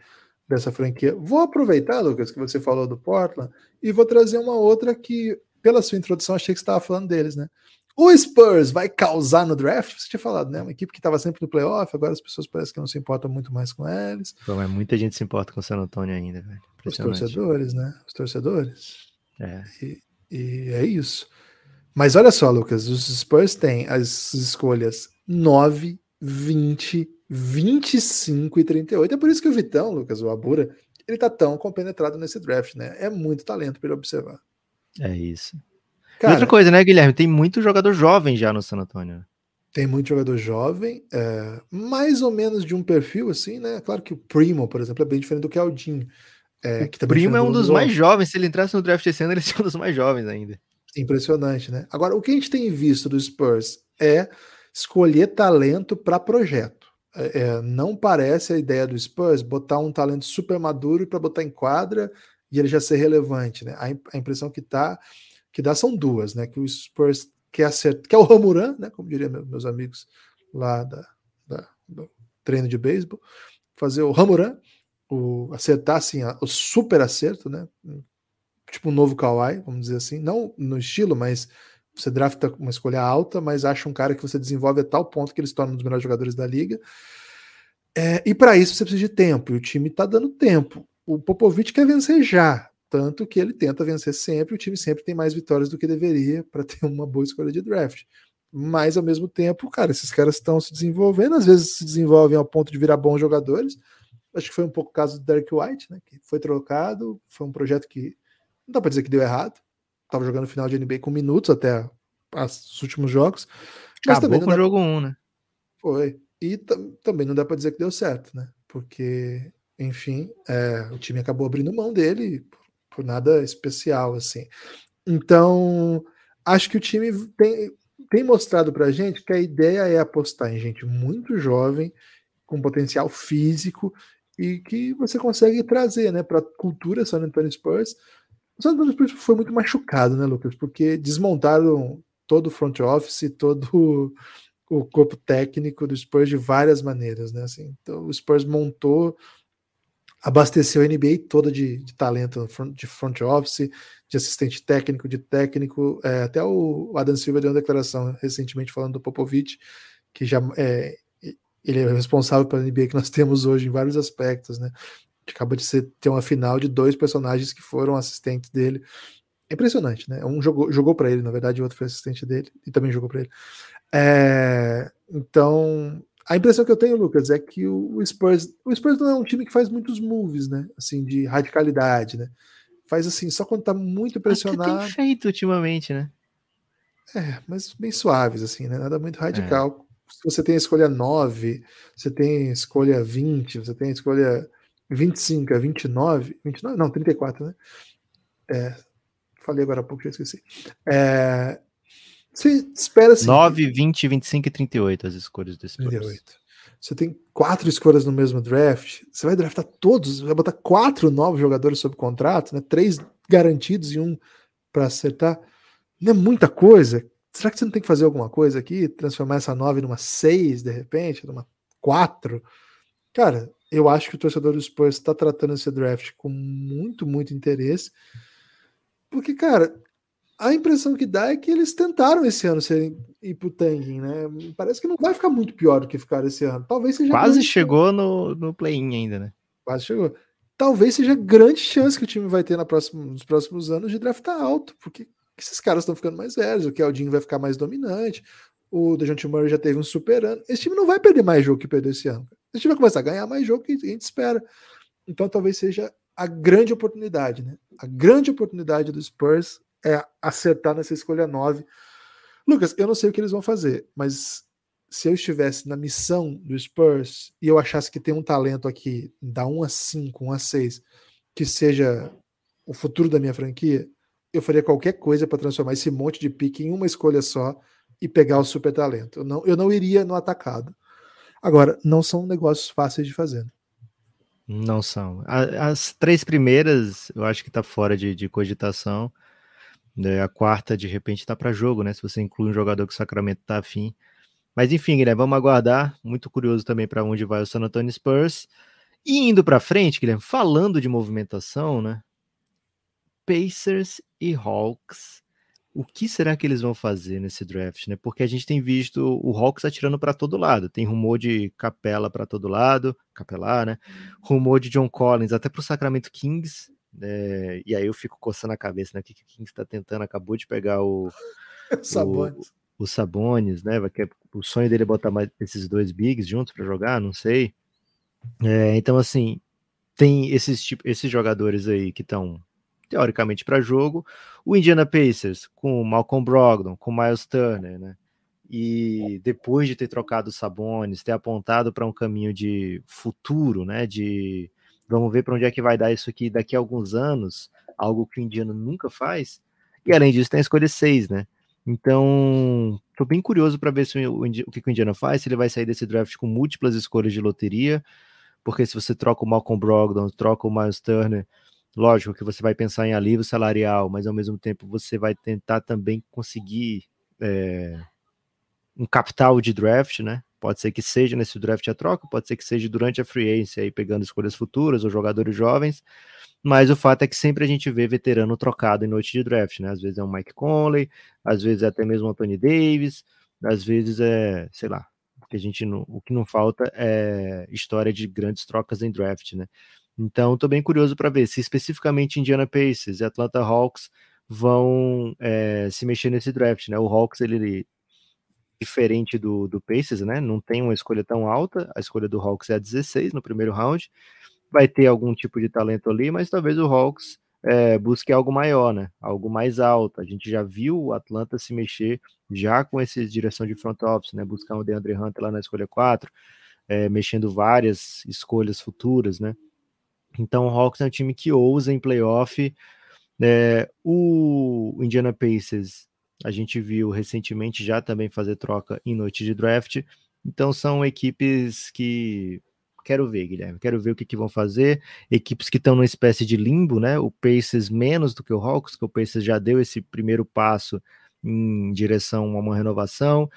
[SPEAKER 2] dessa franquia. Vou aproveitar, Lucas, que você falou do Portland, e vou trazer uma outra que, pela sua introdução, achei que você estava falando deles, né? O Spurs vai causar no draft? Você tinha falado, né? Uma equipe que estava sempre no playoff, agora as pessoas parecem que não se importam muito mais com eles.
[SPEAKER 3] Pô, mas muita gente se importa com o San Antonio ainda, velho.
[SPEAKER 2] Os torcedores, né? Os torcedores.
[SPEAKER 3] É.
[SPEAKER 2] E, e é isso. Mas olha só, Lucas, os Spurs têm as escolhas 9, 20, 25 e 38. É por isso que o Vitão, Lucas, o Abura, ele tá tão compenetrado nesse draft, né? É muito talento para ele observar.
[SPEAKER 3] É isso. Cara, outra coisa, né, Guilherme? Tem muito jogador jovem já no San Antonio.
[SPEAKER 2] Tem muito jogador jovem, é, mais ou menos de um perfil assim, né? Claro que o Primo, por exemplo, é bem diferente do que o Aldinho.
[SPEAKER 3] É, que o Primo é um dos mais jovens. Se ele entrasse no draft esse ano, ele seria um dos mais jovens ainda.
[SPEAKER 2] Impressionante, né? Agora, o que a gente tem visto do Spurs é escolher talento para projeto. É, é, não parece a ideia do Spurs botar um talento super maduro para botar em quadra e ele já ser relevante, né? A, a impressão que tá que dá são duas, né? Que o Spurs quer acertar, que é o Ramuran, né? Como diriam meus amigos lá da, da do treino de beisebol, fazer o Ramuran, o acertar assim, o super acerto, né? Tipo um novo Kawhi, vamos dizer assim, não no estilo, mas você drafta uma escolha alta, mas acha um cara que você desenvolve a tal ponto que ele se torna um dos melhores jogadores da liga. É, e para isso você precisa de tempo, e o time está dando tempo. O Popovich quer vencer já, Tanto que ele tenta vencer sempre, o time sempre tem mais vitórias do que deveria para ter uma boa escolha de draft. Mas ao mesmo tempo, cara, esses caras estão se desenvolvendo, às vezes se desenvolvem ao ponto de virar bons jogadores. Acho que foi um pouco o caso do Derek White, né? Que foi trocado, foi um projeto que não dá para dizer que deu errado. Tava jogando final de NBA com minutos até os últimos jogos.
[SPEAKER 3] Mas Acabou também com o jogo 1, um, né?
[SPEAKER 2] Foi. E também não dá para dizer que deu certo, né? Porque, enfim, é, o time acabou abrindo mão dele por nada especial, assim. Então, acho que o time tem, tem mostrado pra gente que a ideia é apostar em gente muito jovem, com potencial físico e que você consegue trazer, né, para a cultura San Antonio Spurs. O San Antonio Spurs foi muito machucado, né, Lucas? Porque desmontaram todo o front office, todo o corpo técnico do Spurs de várias maneiras, né? Assim, então o Spurs montou, abasteceu a NBA toda de, de talento de front office, de assistente técnico, de técnico. É, até o Adam Silva deu uma declaração recentemente falando do Popovich, que já é, ele é responsável pela NBA que nós temos hoje em vários aspectos, né? Acaba de ser, ter uma final de dois personagens que foram assistentes dele. É impressionante, né? Um jogou, jogou para ele, na verdade, o outro foi assistente dele e também jogou para ele. É, então, a impressão que eu tenho, Lucas, é que o Spurs, o Spurs não é um time que faz muitos moves, né? Assim, de radicalidade, né? Faz assim, só quando tá muito pressionado. Até
[SPEAKER 3] tem feito ultimamente, né?
[SPEAKER 2] É, mas bem suaves, assim, né? Nada muito radical. É. Se você tem a escolha 9, você tem a escolha 20, você tem a escolha 25, a 29, 29, não, 34, né? É, falei agora há pouco, já esqueci. É, você espera assim.
[SPEAKER 3] 9, 20, 25 e 38 as escolhas desse
[SPEAKER 2] 38. Você tem quatro escolhas no mesmo draft. Você vai draftar todos, vai botar quatro novos jogadores sob contrato, né? Três garantidos e um para acertar. Não é muita coisa. Será que você não tem que fazer alguma coisa aqui? Transformar essa 9 numa 6, de repente, numa 4? Cara, eu acho que o torcedor do Spurs está tratando esse draft com muito, muito interesse. Porque, cara, a impressão que dá é que eles tentaram esse ano serem ir pro tanking, né? Parece que não vai ficar muito pior do que ficar esse ano. Talvez seja.
[SPEAKER 3] Quase chegou no, no play-in ainda, né?
[SPEAKER 2] Quase chegou. Talvez seja grande chance que o time vai ter na próxima, nos próximos anos de draftar alto, porque esses caras estão ficando mais velhos, o Keldinho vai ficar mais dominante, o DeJounte Murray já teve um super ano. Esse time não vai perder mais jogo que perdeu esse ano. Esse time vai começar a ganhar mais jogo que a gente espera. Então talvez seja a grande oportunidade, né? A grande oportunidade do Spurs é acertar nessa escolha 9. Lucas, eu não sei o que eles vão fazer, mas se eu estivesse na missão do Spurs e eu achasse que tem um talento aqui da 1 a 5, 1 a 6, que seja o futuro da minha franquia, eu faria qualquer coisa para transformar esse monte de pique em uma escolha só e pegar o super talento. Eu não, eu não iria no atacado. Agora, não são negócios fáceis de fazer. Né?
[SPEAKER 3] Não são. As três primeiras, eu acho que está fora de, de cogitação. A quarta, de repente, tá para jogo, né? Se você inclui um jogador que o Sacramento tá afim. Mas enfim, Guilherme, vamos aguardar. Muito curioso também para onde vai o San Antonio Spurs. E indo para frente, Guilherme, falando de movimentação, né? Pacers e Hawks. O que será que eles vão fazer nesse draft, né? Porque a gente tem visto o Hawks atirando para todo lado. Tem rumor de Capela para todo lado, Capelar, né? Rumor de John Collins até para o Sacramento Kings. É, e aí eu fico coçando a cabeça, né? O que, que o Kings está tentando? Acabou de pegar o. Sabones. O, o Sabones, né? Que o sonho dele é botar mais esses dois bigs juntos para jogar, não sei. É, então, assim, tem esses, tipo, esses jogadores aí que estão teoricamente para jogo. O Indiana Pacers com o Malcolm Brogdon, com o Miles Turner, né? E depois de ter trocado o Sabones, ter apontado para um caminho de futuro, né? De Vamos ver para onde é que vai dar isso aqui daqui a alguns anos, algo que o indiano nunca faz. E além disso, tem a escolha 6, né? Então, estou bem curioso para ver se o, o, que o Indiana faz, se ele vai sair desse draft com múltiplas escolhas de loteria, porque se você troca o Malcolm Brogdon, troca o Miles Turner, lógico que você vai pensar em alívio salarial, mas ao mesmo tempo você vai tentar também conseguir é, um capital de draft, né? Pode ser que seja nesse draft a troca, pode ser que seja durante a free agency, aí pegando escolhas futuras ou jogadores jovens, mas o fato é que sempre a gente vê veterano trocado em noite de draft, né? Às vezes é um Mike Conley, às vezes é até mesmo o Anthony Davis, às vezes é, sei lá, que a gente não, o que não falta é história de grandes trocas em draft, né? Então, estou bem curioso para ver se especificamente Indiana Pacers e Atlanta Hawks vão é, se mexer nesse draft, né? O Hawks, ele diferente do, do Pacers, né? Não tem uma escolha tão alta, a escolha do Hawks é a 16 no primeiro round, vai ter algum tipo de talento ali, mas talvez o Hawks é, busque algo maior, né? Algo mais alto. A gente já viu o Atlanta se mexer já com essa direção de front office, né? Buscar o DeAndre Hunter lá na escolha 4, é, mexendo várias escolhas futuras, né? Então, o Hawks é um time que ousa em playoff. É, o Indiana Pacers, a gente viu recentemente já também fazer troca em noite de draft. Então, são equipes que quero ver, Guilherme. Quero ver o que, que vão fazer. Equipes que estão numa espécie de limbo, né? O Pacers menos do que o Hawks, que o Pacers já deu esse primeiro passo em direção a uma renovação.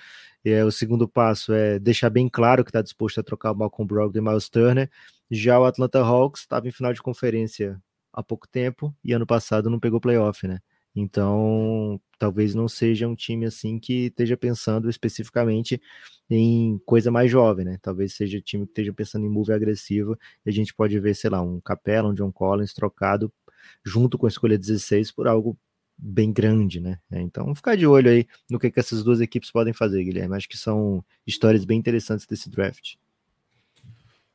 [SPEAKER 3] É, o segundo passo é deixar bem claro que está disposto a trocar o Malcolm Brogdon e Miles Turner. Já o Atlanta Hawks estava em final de conferência há pouco tempo e ano passado não pegou playoff, né? Então, talvez não seja um time assim que esteja pensando especificamente em coisa mais jovem, né? Talvez seja um time que esteja pensando em move agressivo e a gente pode ver, sei lá, um Capela, um John Collins trocado junto com a escolha 16 por algo bem grande, né? Então, ficar de olho aí no que, que essas duas equipes podem fazer, Guilherme. Acho que são histórias bem interessantes desse draft.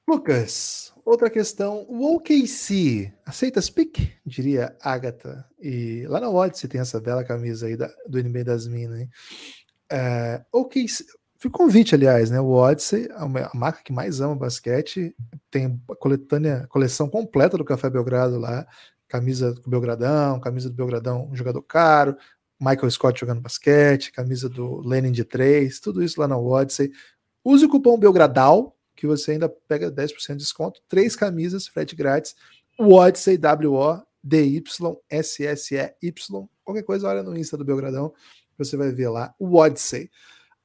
[SPEAKER 2] Lucas, outra questão. O OKC aceita as pick? Diria Agatha. E lá na Odyssey tem essa bela camisa aí da, do NBA das Minas. Hein? É, OKC, Fica convite, aliás, né? O Odyssey, a marca que mais ama basquete, tem a coletânea, coleção completa do Café Belgrado lá. Camisa do Belgradão, camisa do Belgradão, um jogador caro, Michael Scott jogando basquete, camisa do Lenin de 3, tudo isso lá na Odyssey. Use o cupom Belgradal, que você ainda pega 10% de desconto, três camisas, frete grátis, o Odyssey, W-O-D-Y-S-S-E-Y, qualquer coisa, olha no Insta do Belgradão, você vai ver lá, o Odyssey.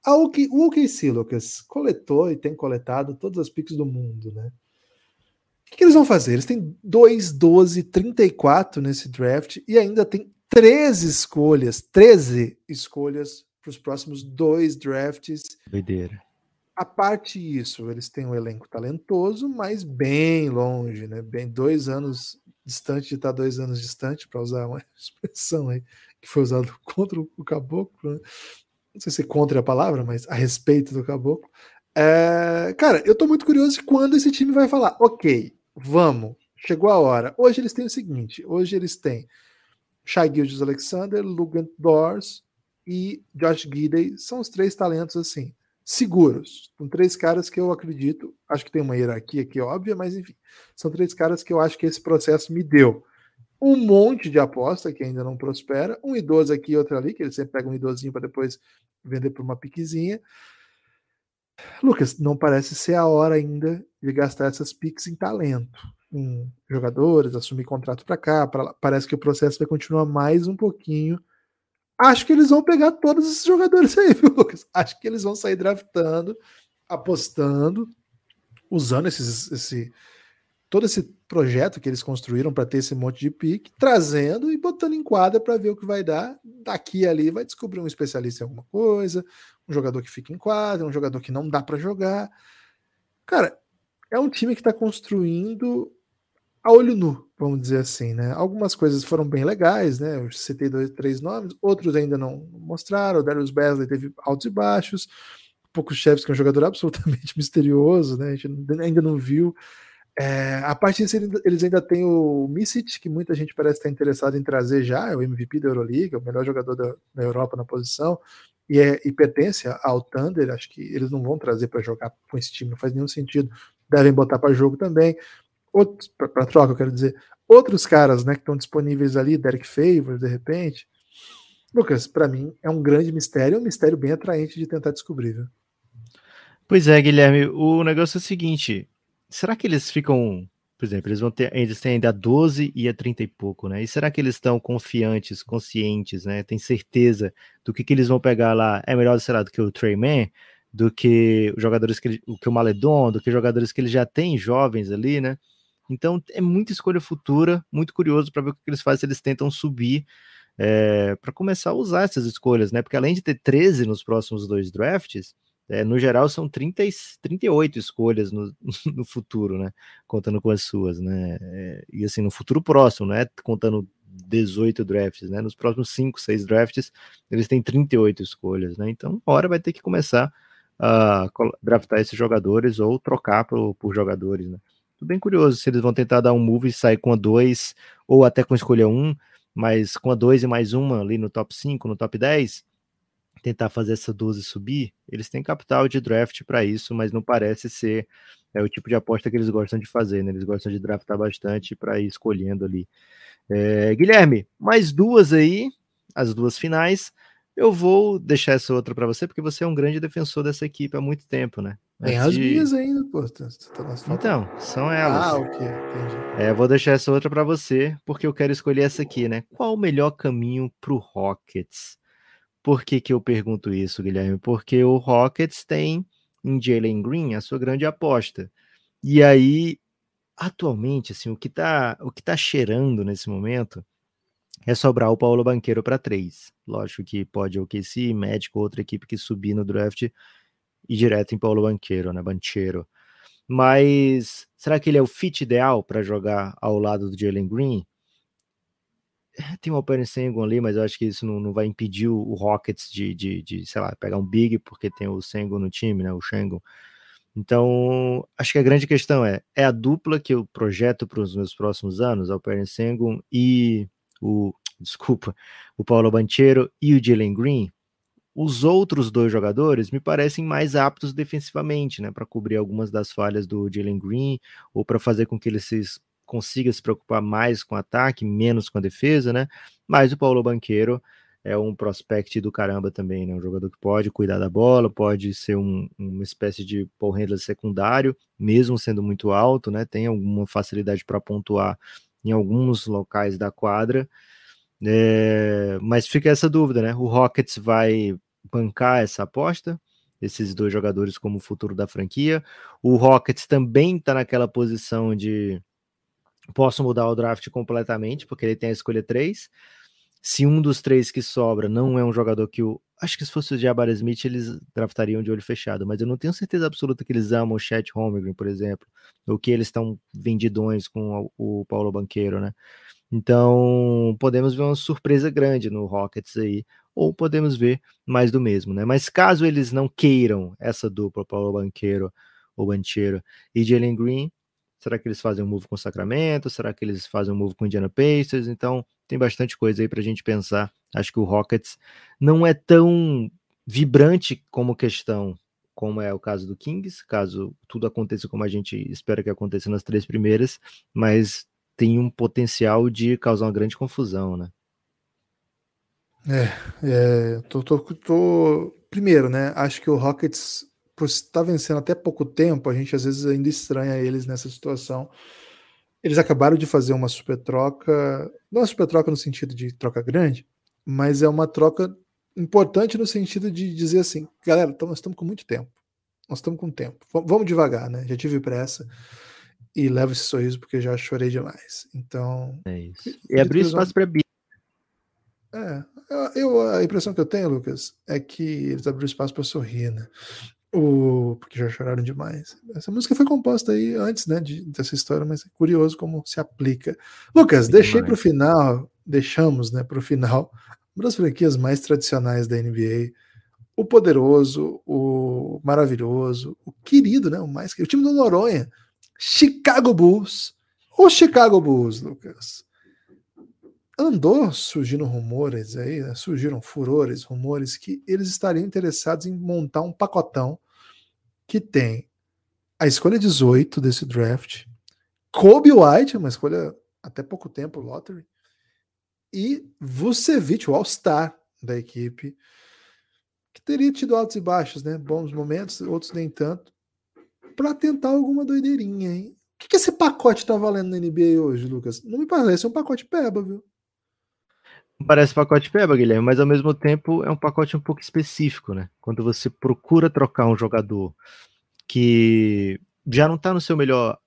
[SPEAKER 2] A OK, o OKC, Lucas, coletou e tem coletado todas as picks do mundo, né? O que, que eles vão fazer? Eles têm 2, 12, 34 nesse draft e ainda tem 13 escolhas, 13 escolhas para os próximos dois drafts.
[SPEAKER 3] Doideira.
[SPEAKER 2] A parte disso, eles têm um elenco talentoso, mas bem longe, né? Bem dois anos distante de estar dois anos distante, para usar uma expressão aí que foi usada contra o caboclo, né? não sei se é contra a palavra, mas a respeito do caboclo. É, cara, eu tô muito curioso de quando esse time vai falar, ok, vamos, chegou a hora. Hoje eles têm o seguinte: hoje eles têm Shai Gildes Alexander, Lugan Dors e Josh Gidey, são os três talentos assim seguros. São três caras que eu acredito, acho que tem uma hierarquia aqui óbvia, mas enfim, são três caras que eu acho que esse processo me deu. Um monte de aposta que ainda não prospera, um idoso aqui e outro ali, que ele sempre pega um idosinho para depois vender por uma piquezinha. Lucas, não parece ser a hora ainda de gastar essas piques em talento, em jogadores, assumir contrato para cá. Pra, parece que o processo vai continuar mais um pouquinho Acho que eles vão pegar todos esses jogadores aí, viu, Lucas? Acho que eles vão sair draftando, apostando, usando esses, esse todo esse projeto que eles construíram para ter esse monte de pique, trazendo e botando em quadra para ver o que vai dar. Daqui e ali vai descobrir um especialista em alguma coisa, um jogador que fica em quadra, um jogador que não dá para jogar. Cara, é um time que está construindo a olho nu, vamos dizer assim, né? Algumas coisas foram bem legais, né? Eu citei dois, três nomes, outros ainda não mostraram. O Darius Besley teve altos e baixos. Poucos chefes que é um jogador absolutamente misterioso, né? A gente ainda não viu. É, a partir disso, eles ainda têm o Misic, que muita gente parece estar interessado em trazer já, é o MVP da Euroliga, o melhor jogador da, da Europa na posição, e, é, e pertence ao Thunder. Acho que eles não vão trazer para jogar com esse time, não faz nenhum sentido. Devem botar para jogo também outros para troca, eu quero dizer, outros caras, né, que estão disponíveis ali, Derek Favors, de repente. Lucas, para mim é um grande mistério, é um mistério bem atraente de tentar descobrir. Viu?
[SPEAKER 3] Pois é, Guilherme, o negócio é o seguinte, será que eles ficam, por exemplo, eles vão ter, eles têm ainda 12 e a 30 e pouco, né? E será que eles estão confiantes, conscientes, né? Tem certeza do que, que eles vão pegar lá? É melhor, sei lá, do que o Treyman, do que jogadores que, o que o Maledon, do que jogadores que eles já têm jovens ali, né? Então é muita escolha futura, muito curioso para ver o que eles fazem se eles tentam subir é, para começar a usar essas escolhas, né? Porque além de ter 13 nos próximos dois drafts, É, no geral, são 30, 38 escolhas no, no futuro, né? Contando com as suas, né? É, e assim, no futuro próximo, né? Contando 18 drafts, né? Nos próximos 5, 6 drafts, eles têm 38 escolhas, né? Então, hora vai ter que começar a draftar esses jogadores ou trocar por, por jogadores, né? Tô bem curioso se eles vão tentar dar um move e sair com a 2 ou até com escolha 1, um, mas com a 2 e mais uma ali no top 5, no top 10, tentar fazer essa 12 subir, eles têm capital de draft para isso, mas não parece ser é o tipo de aposta que eles gostam de fazer, né? Eles gostam de draftar bastante para ir escolhendo ali. É, Guilherme, mais duas aí, as duas finais. Eu vou deixar essa outra para você, porque você é um grande defensor dessa equipe há muito tempo, né?
[SPEAKER 2] Tem as minhas ainda, pô. Tá,
[SPEAKER 3] tá então, são elas.
[SPEAKER 2] Ah, ok, entendi.
[SPEAKER 3] É, vou deixar essa outra para você, porque eu quero escolher essa aqui, né? Qual o melhor caminho para o Rockets? Por que, que eu pergunto isso, Guilherme? Porque o Rockets tem em Jalen Green a sua grande aposta. E aí, atualmente, assim, o que tá, o que tá cheirando nesse momento é sobrar o Paulo Banqueiro para três. Lógico que pode o OKC, Médico, outra equipe que subir no draft e direto em Paulo Banqueiro, né? Banqueiro. Mas será que ele é o fit ideal para jogar ao lado do Jalen Green? É, tem o Alperen Sengun ali, mas eu acho que isso não, não vai impedir o, Rockets de, de, de, sei lá, pegar um big, porque tem o Sengun no time, né? O Shengun. Então, acho que a grande questão é: é a dupla que eu projeto para os meus próximos anos, Alperen Sengun e o, desculpa, o Paulo Banchero e o Jalen Green, os outros dois jogadores me parecem mais aptos defensivamente, né, para cobrir algumas das falhas do Jalen Green ou para fazer com que ele se consiga se preocupar mais com o ataque, menos com a defesa, né? Mas o Paulo Banqueiro é um prospect do caramba também, né? Um jogador que pode cuidar da bola, pode ser um, uma espécie de Paul handler secundário, mesmo sendo muito alto, né? Tem alguma facilidade para pontuar em alguns locais da quadra. É, mas fica essa dúvida, né? O Rockets vai bancar essa aposta, esses dois jogadores como futuro da franquia. O Rockets também está naquela posição de posso mudar o draft completamente, porque ele tem a escolha 3. Se um dos três que sobra não é um jogador que o. Acho que se fosse o Jabbar Smith, eles draftariam de olho fechado, mas eu não tenho certeza absoluta que eles amam o Chet Holmgren, por exemplo, ou que eles estão vendidões com o Paulo Banqueiro, né? Então, podemos ver uma surpresa grande no Rockets aí, ou podemos ver mais do mesmo, né? Mas caso eles não queiram essa dupla, Paulo Banqueiro ou Banchero e Jalen Green, será que eles fazem um move com Sacramento? Será que eles fazem um move com Indiana Pacers? Então, tem bastante coisa aí para a gente pensar. Acho que o Rockets não é tão vibrante como questão como é o caso do Kings, caso tudo aconteça como a gente espera que aconteça nas três primeiras, mas tem um potencial de causar uma grande confusão, né?
[SPEAKER 2] É, é tô, tô, tô, primeiro, né? Acho que o Rockets, por estar tá vencendo até pouco tempo, a gente às vezes ainda estranha eles nessa situação. Eles acabaram de fazer uma super troca, não uma super troca no sentido de troca grande, mas é uma troca importante no sentido de dizer assim, galera, então nós estamos com muito tempo. Nós estamos com tempo. Vamos devagar, né? Já tive pressa e levo esse sorriso porque já chorei demais. Então.
[SPEAKER 3] É isso. E abrir espaço para Bia.
[SPEAKER 2] É, eu, a impressão que eu tenho, Lucas, é que eles abriram espaço para sorrir, né? O, porque já choraram demais. Essa música foi composta aí antes, né, de, dessa história, mas é curioso como se aplica. Lucas, deixei para o final, deixamos, né, para o final, uma das franquias mais tradicionais da NBA, o poderoso, o maravilhoso, o querido, né, o mais o time do Noronha, Chicago Bulls. O Chicago Bulls, Lucas. Andou surgindo rumores aí, né? surgiram furores, rumores que eles estariam interessados em montar um pacotão que tem a escolha 18 desse draft, Kobe White, uma escolha até pouco tempo, lottery, e Vucevic, o All-Star da equipe, que teria tido altos e baixos, né? Bons momentos, outros nem tanto para tentar alguma doideirinha, hein? O que, que esse pacote tá valendo na NBA hoje, Lucas? Não me parece um pacote peba, viu?
[SPEAKER 3] Parece pacote peba, Guilherme, mas ao mesmo tempo é um pacote um pouco específico, né? Quando você procura trocar um jogador que já não está no seu melhor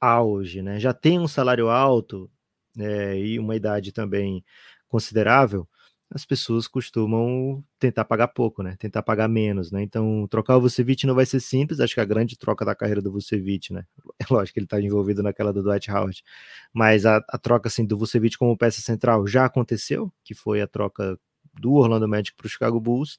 [SPEAKER 3] auge, né? Já tem um salário alto é, e uma idade também considerável, as pessoas costumam tentar pagar pouco, né? Tentar pagar menos, né? Então, trocar o Vucevic não vai ser simples. Acho que a grande troca da carreira do Vucevic, né? É lógico que ele está envolvido naquela do Dwight Howard, mas a, a, troca assim do Vucevic como peça central já aconteceu, que foi a troca do Orlando Magic para o Chicago Bulls.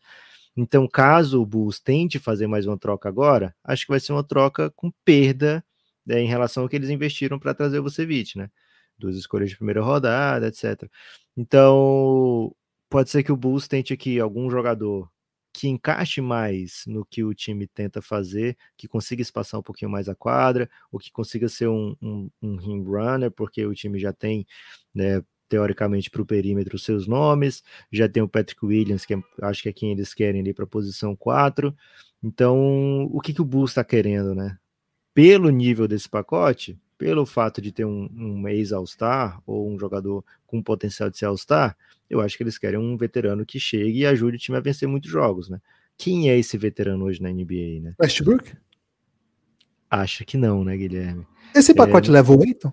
[SPEAKER 3] Então, caso o Bulls tente fazer mais uma troca agora, acho que vai ser uma troca com perda né, em relação ao que eles investiram para trazer o Vucevic, né? Duas escolhas de primeira rodada, etc. Então, pode ser que o Bulls tente aqui algum jogador que encaixe mais no que o time tenta fazer, que consiga espaçar um pouquinho mais a quadra, ou que consiga ser um, um, um ring runner, porque o time já tem, né, teoricamente, para o perímetro seus nomes, já tem o Patrick Williams, que é, acho que é quem eles querem ali para a posição 4. Então, o que, que o Bulls está querendo, né? Pelo nível desse pacote, pelo fato de ter um, um ex-All-Star ou um jogador com potencial de ser All-Star, eu acho que eles querem um veterano que chegue e ajude o time a vencer muitos jogos, né? Quem é esse veterano hoje na NBA, né?
[SPEAKER 2] Westbrook?
[SPEAKER 3] Acha que não, né, Guilherme?
[SPEAKER 2] Esse pacote é... leva o Eiton?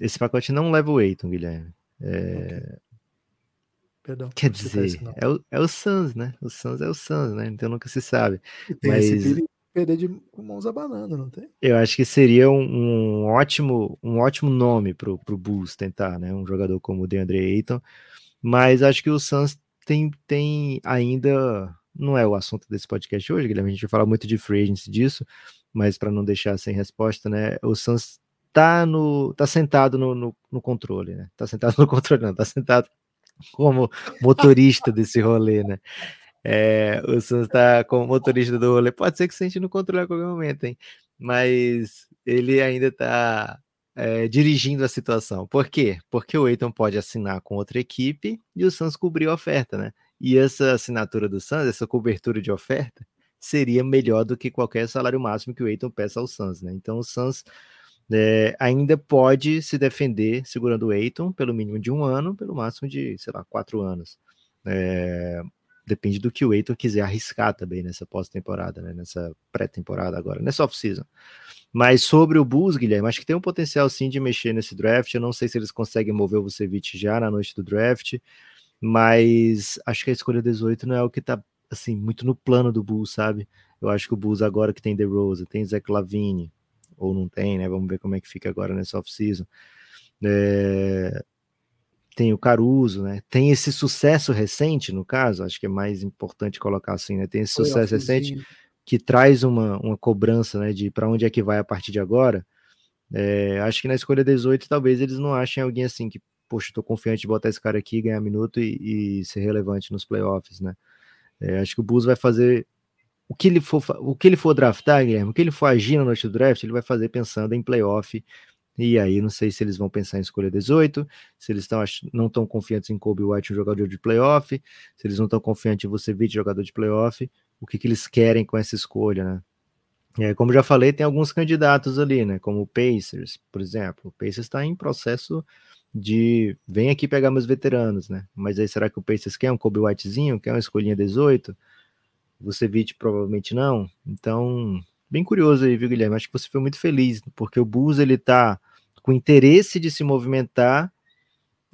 [SPEAKER 3] Esse pacote não leva o Eiton, Guilherme. É... Okay. Perdão, Quer dizer, é o, é o Suns, né? O Suns é o Suns, né? Então nunca se sabe.
[SPEAKER 2] Tem Mas... esse perigo perder de mãos abanando, não tem?
[SPEAKER 3] Eu acho que seria um, um ótimo um ótimo nome pro, pro Bulls tentar, né? Um jogador como o DeAndre Ayton. Mas acho que o Suns tem, tem ainda. Não é o assunto desse podcast hoje, Guilherme. A gente vai falar muito de free agency disso, mas para não deixar sem resposta, né? O Suns tá, no, tá sentado no, no, no controle, né? Tá sentado no controle, não, tá sentado como motorista desse rolê, né? É, o Santos está como motorista do rolê. Pode ser que sente no controle a qualquer momento, hein? Mas ele ainda está é, dirigindo a situação. Por quê? Porque o Eiton pode assinar com outra equipe e o Santos cobriu a oferta, né? E essa assinatura do Santos, essa cobertura de oferta, seria melhor do que qualquer salário máximo que o Eiton peça ao Santos, né? Então o Santos é, ainda pode se defender segurando o Eiton pelo mínimo de um ano, pelo máximo de, sei lá, quatro anos. É, depende do que o Eitor quiser arriscar também nessa pós-temporada, né? nessa pré-temporada agora, nessa off-season. Mas sobre o Bulls, Guilherme, acho que tem um potencial sim de mexer nesse draft. Eu não sei se eles conseguem mover o Vucevic já na noite do draft, mas acho que a escolha 18 não é o que tá assim muito no plano do Bulls, sabe? Eu acho que o Bulls agora que tem DeRozan, tem Zach Lavine, ou não tem, né? Vamos ver como é que fica agora nessa off-season. É, tem o Caruso, né? Tem esse sucesso recente, no caso, acho que é mais importante colocar assim, né? Tem esse Foi sucesso recente que traz uma, uma cobrança, né? De para onde é que vai a partir de agora. É, acho que na escolha 18, talvez eles não achem alguém assim que, poxa, tô confiante de botar esse cara aqui, ganhar minuto e, e ser relevante nos playoffs, né? É, acho que o Bulls vai fazer o que ele for, o que ele for draftar, Guilherme, o que ele for agir na noite do draft, ele vai fazer pensando em playoff e aí, não sei se eles vão pensar em escolha 18, se eles tão, não estão confiantes em Kobe White, um jogador de playoff, se eles não estão confiantes em você, Vucevic, jogador de playoff, o que, que eles querem com essa escolha, né? E aí, como já falei, tem alguns candidatos ali, né? Como o Pacers, por exemplo. O Pacers está em processo de vem aqui pegar meus veteranos, né? Mas aí será que o Pacers quer um Kobe Whitezinho? Quer uma escolhinha 18? Você Vucevic provavelmente não. Então, bem curioso aí, viu, Guilherme? Acho que você foi muito feliz, porque o Bulls ele tá com interesse de se movimentar,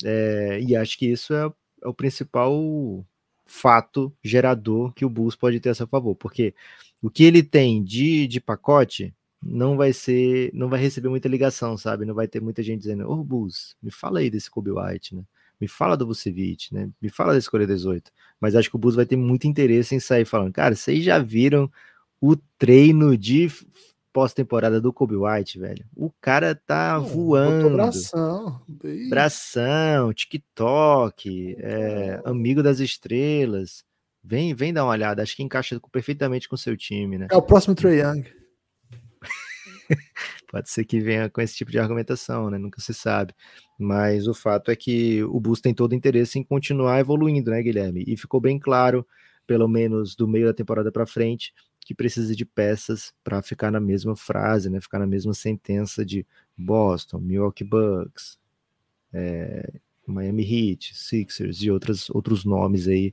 [SPEAKER 3] é, e acho que isso é, é, o principal fato gerador que o Bulls pode ter a seu favor, porque o que ele tem de, de pacote não vai ser, não vai receber muita ligação, sabe? Não vai ter muita gente dizendo, ô oh, Bulls, me fala aí desse Kobe White, né? Me fala do Vucevic, né? Me fala da escolha 18. Mas acho que o Bulls vai ter muito interesse em sair falando, cara, vocês já viram o treino de pós-temporada do Kobe White, velho. O cara tá voando.
[SPEAKER 2] Bração.
[SPEAKER 3] Bração, TikTok, é, amigo das estrelas. Vem, vem dar uma olhada. Acho que encaixa perfeitamente com o seu time, né?
[SPEAKER 2] É o próximo Trey Young.
[SPEAKER 3] Pode ser que venha com esse tipo de argumentação, né? Nunca se sabe. Mas o fato é que o Bulls tem todo interesse em continuar evoluindo, né, Guilherme? E ficou bem claro, pelo menos do meio da temporada para frente, que precisa de peças para ficar na mesma frase, né? Ficar na mesma sentença de Boston, Milwaukee Bucks, é, Miami Heat, Sixers e outras, outros nomes aí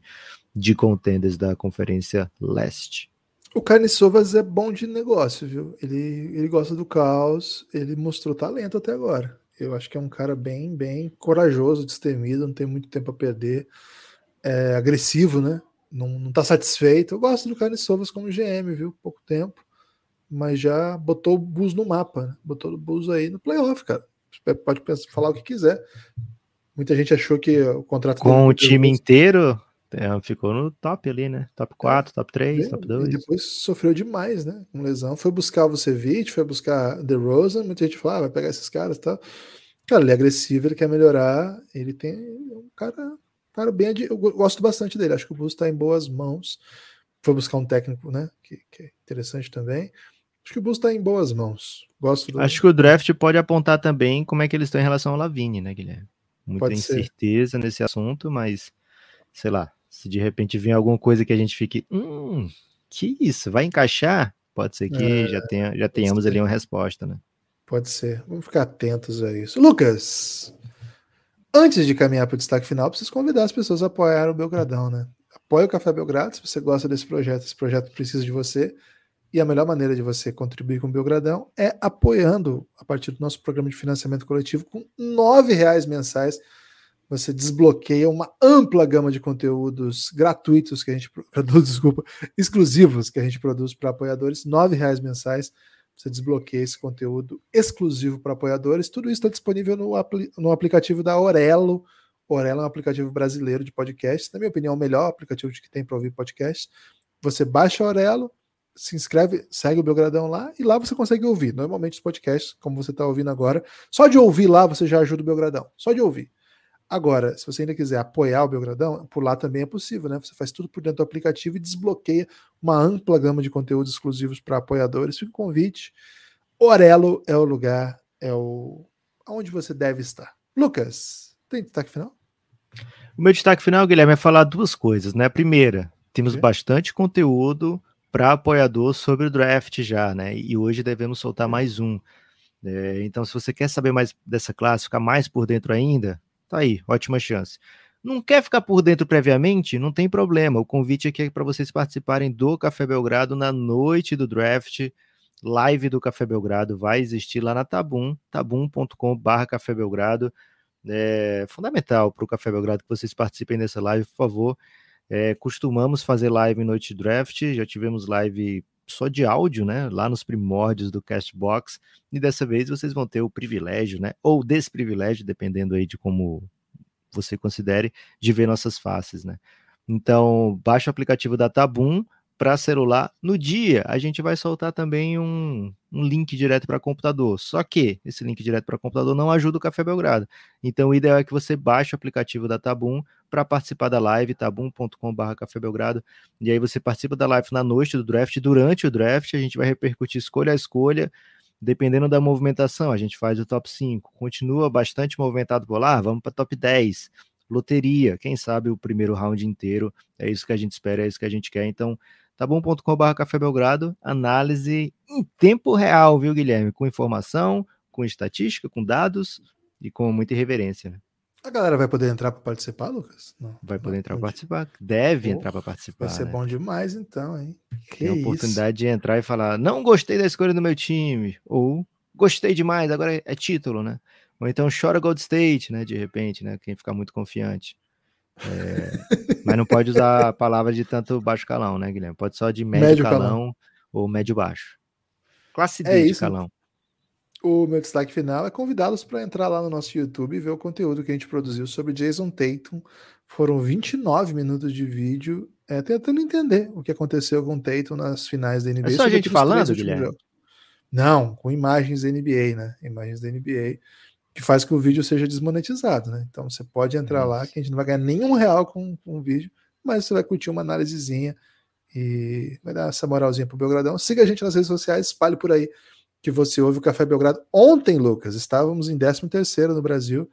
[SPEAKER 3] de contenders da Conferência Leste.
[SPEAKER 2] O Carne Sovas é bom de negócio, viu? Ele, ele gosta do caos, ele mostrou talento até agora. Eu acho que é um cara bem, bem corajoso, destemido, não tem muito tempo a perder. É agressivo, né? Não, não tá satisfeito. Eu gosto do Carlos Sovas como GM, viu? Pouco tempo. Mas já botou o Bus no mapa, né? Botou o Bus aí no playoff, cara. Pode pensar, falar o que quiser. Muita gente achou que o contrato.
[SPEAKER 3] Com o time inteiro, é, ficou no top ali, né? Top 4, é. top 3, e, top 2.
[SPEAKER 2] E depois sofreu demais, né? Com lesão. Foi buscar o Vucevic, foi buscar The Rosen. Muita gente falou, ah, vai pegar esses caras e tal. Cara, ele é agressivo, ele quer melhorar. Ele tem um cara, cara bem. Eu gosto bastante dele. Acho que o Bulls está em boas mãos. Foi buscar um técnico, né? Que, que é interessante também. Acho que o Bulls está em boas mãos. Gosto do...
[SPEAKER 3] Acho que o draft pode apontar também como é que eles estão em relação ao Lavigne, né, Guilherme? Muita pode incerteza ser. nesse assunto, mas sei lá, se de repente vem alguma coisa que a gente fique, hum, que isso, vai encaixar? Pode ser que é, já, tenha, já tenhamos ali uma resposta, né?
[SPEAKER 2] Pode ser. Vamos ficar atentos a isso. Lucas, antes de caminhar para o destaque final, preciso convidar as pessoas a apoiar o Belgradão, né? Apoie o Café Belgrado se você gosta desse projeto. Esse projeto precisa de você. E a melhor maneira de você contribuir com o Belgradão é apoiando a partir do nosso programa de financiamento coletivo com R$ reais mensais você desbloqueia uma ampla gama de conteúdos gratuitos que a gente produz, desculpa, exclusivos que a gente produz para apoiadores, R$ reais mensais. Você desbloqueia esse conteúdo exclusivo para apoiadores. Tudo isso está disponível no, no aplicativo da Orelo. Orelo é um aplicativo brasileiro de podcast, na minha opinião, o melhor aplicativo que tem para ouvir podcast. Você baixa a Orelo, se inscreve, segue o Belgradão lá e lá você consegue ouvir. Normalmente os podcasts, como você está ouvindo agora, só de ouvir lá você já ajuda o Belgradão. Só de ouvir. Agora, se você ainda quiser apoiar o Belgradão, por lá também é possível, né? Você faz tudo por dentro do aplicativo e desbloqueia uma ampla gama de conteúdos exclusivos para apoiadores. Fica o convite. Orelo é o lugar, é o onde você deve estar. Lucas, tem destaque final?
[SPEAKER 3] O meu destaque final, Guilherme, é falar duas coisas, né? A primeira, temos é. bastante conteúdo para apoiador sobre o draft já, né? E hoje devemos soltar mais um. É, então, se você quer saber mais dessa classe, ficar mais por dentro ainda, Tá aí, ótima chance. Não quer ficar por dentro previamente? Não tem problema. O convite aqui é para vocês participarem do Café Belgrado na noite do draft. Live do Café Belgrado vai existir lá na Tabum, tabum.com.br Café Belgrado. É fundamental para o Café Belgrado que vocês participem dessa live, por favor. É, costumamos fazer live em noite de draft, já tivemos live só de áudio, né? Lá nos primórdios do Castbox. E dessa vez vocês vão ter o privilégio, né? Ou desprivilégio, dependendo aí de como você considere, de ver nossas faces, né? Então, baixa o aplicativo da Tabum para celular. No dia, a gente vai soltar também um, um link direto para computador. Só que esse link direto para computador não ajuda o Café Belgrado. Então, o ideal é que você baixe o aplicativo da Tabum para participar da live, tabum.com.br Café Belgrado. E aí você participa da live na noite do draft. Durante o draft, a gente vai repercutir escolha a escolha. Dependendo da movimentação, a gente faz o top 5. Continua bastante movimentado por lá, vamos para top 10 loteria, quem sabe o primeiro round inteiro. É isso que a gente espera, é isso que a gente quer. Então, tá bom.com.br Café Belgrado, análise em tempo real, viu, Guilherme? Com informação, com estatística, com dados e com muita irreverência. Né?
[SPEAKER 2] A galera vai poder entrar para participar, Lucas?
[SPEAKER 3] Não, vai poder não, entrar para participar, deve entrar para participar.
[SPEAKER 2] Vai ser né? bom demais, então, hein?
[SPEAKER 3] Que Tem a oportunidade de entrar e falar: não gostei da escolha do meu time, ou gostei demais, agora é título, né? Ou então chora Gold State, né? De repente, né? Quem ficar muito confiante. É, mas não pode usar a palavra de tanto baixo calão, né, Guilherme? Pode só de médio, médio calão, calão, ou médio baixo. Classe D é de isso. calão.
[SPEAKER 2] O meu destaque final é convidá-los para entrar lá no nosso YouTube e ver o conteúdo que a gente produziu sobre Jason Tatum. Foram 29 minutos de vídeo é, tentando entender o que aconteceu com o Tatum nas finais da NBA. É
[SPEAKER 3] só a gente falando, Guilherme?
[SPEAKER 2] Não, com imagens da NBA, né? Imagens da NBA que faz que o vídeo seja desmonetizado, né? Então você pode entrar lá que a gente não vai ganhar nenhum real com, com o vídeo, mas você vai curtir uma análisezinha e vai dar essa moralzinha pro Belgradão. Siga a gente nas redes sociais, espalhe por aí que você ouve o Café Belgrado. Ontem, Lucas, estávamos em 13 terceiro no Brasil.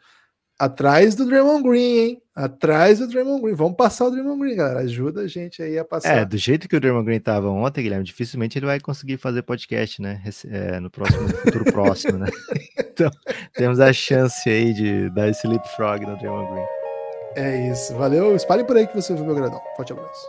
[SPEAKER 2] Atrás do Draymond Green, hein? Atrás do Draymond Green. Vamos passar o Draymond Green, galera. Ajuda a gente aí a passar.
[SPEAKER 3] É, do jeito que o Draymond Green estava ontem, Guilherme, dificilmente ele vai conseguir fazer podcast, né? É, no próximo futuro próximo, né? Então, temos a chance aí de dar esse leapfrog no Draymond Green.
[SPEAKER 2] É isso. Valeu. Espalhe por aí que você viu meu gradão. Forte abraço.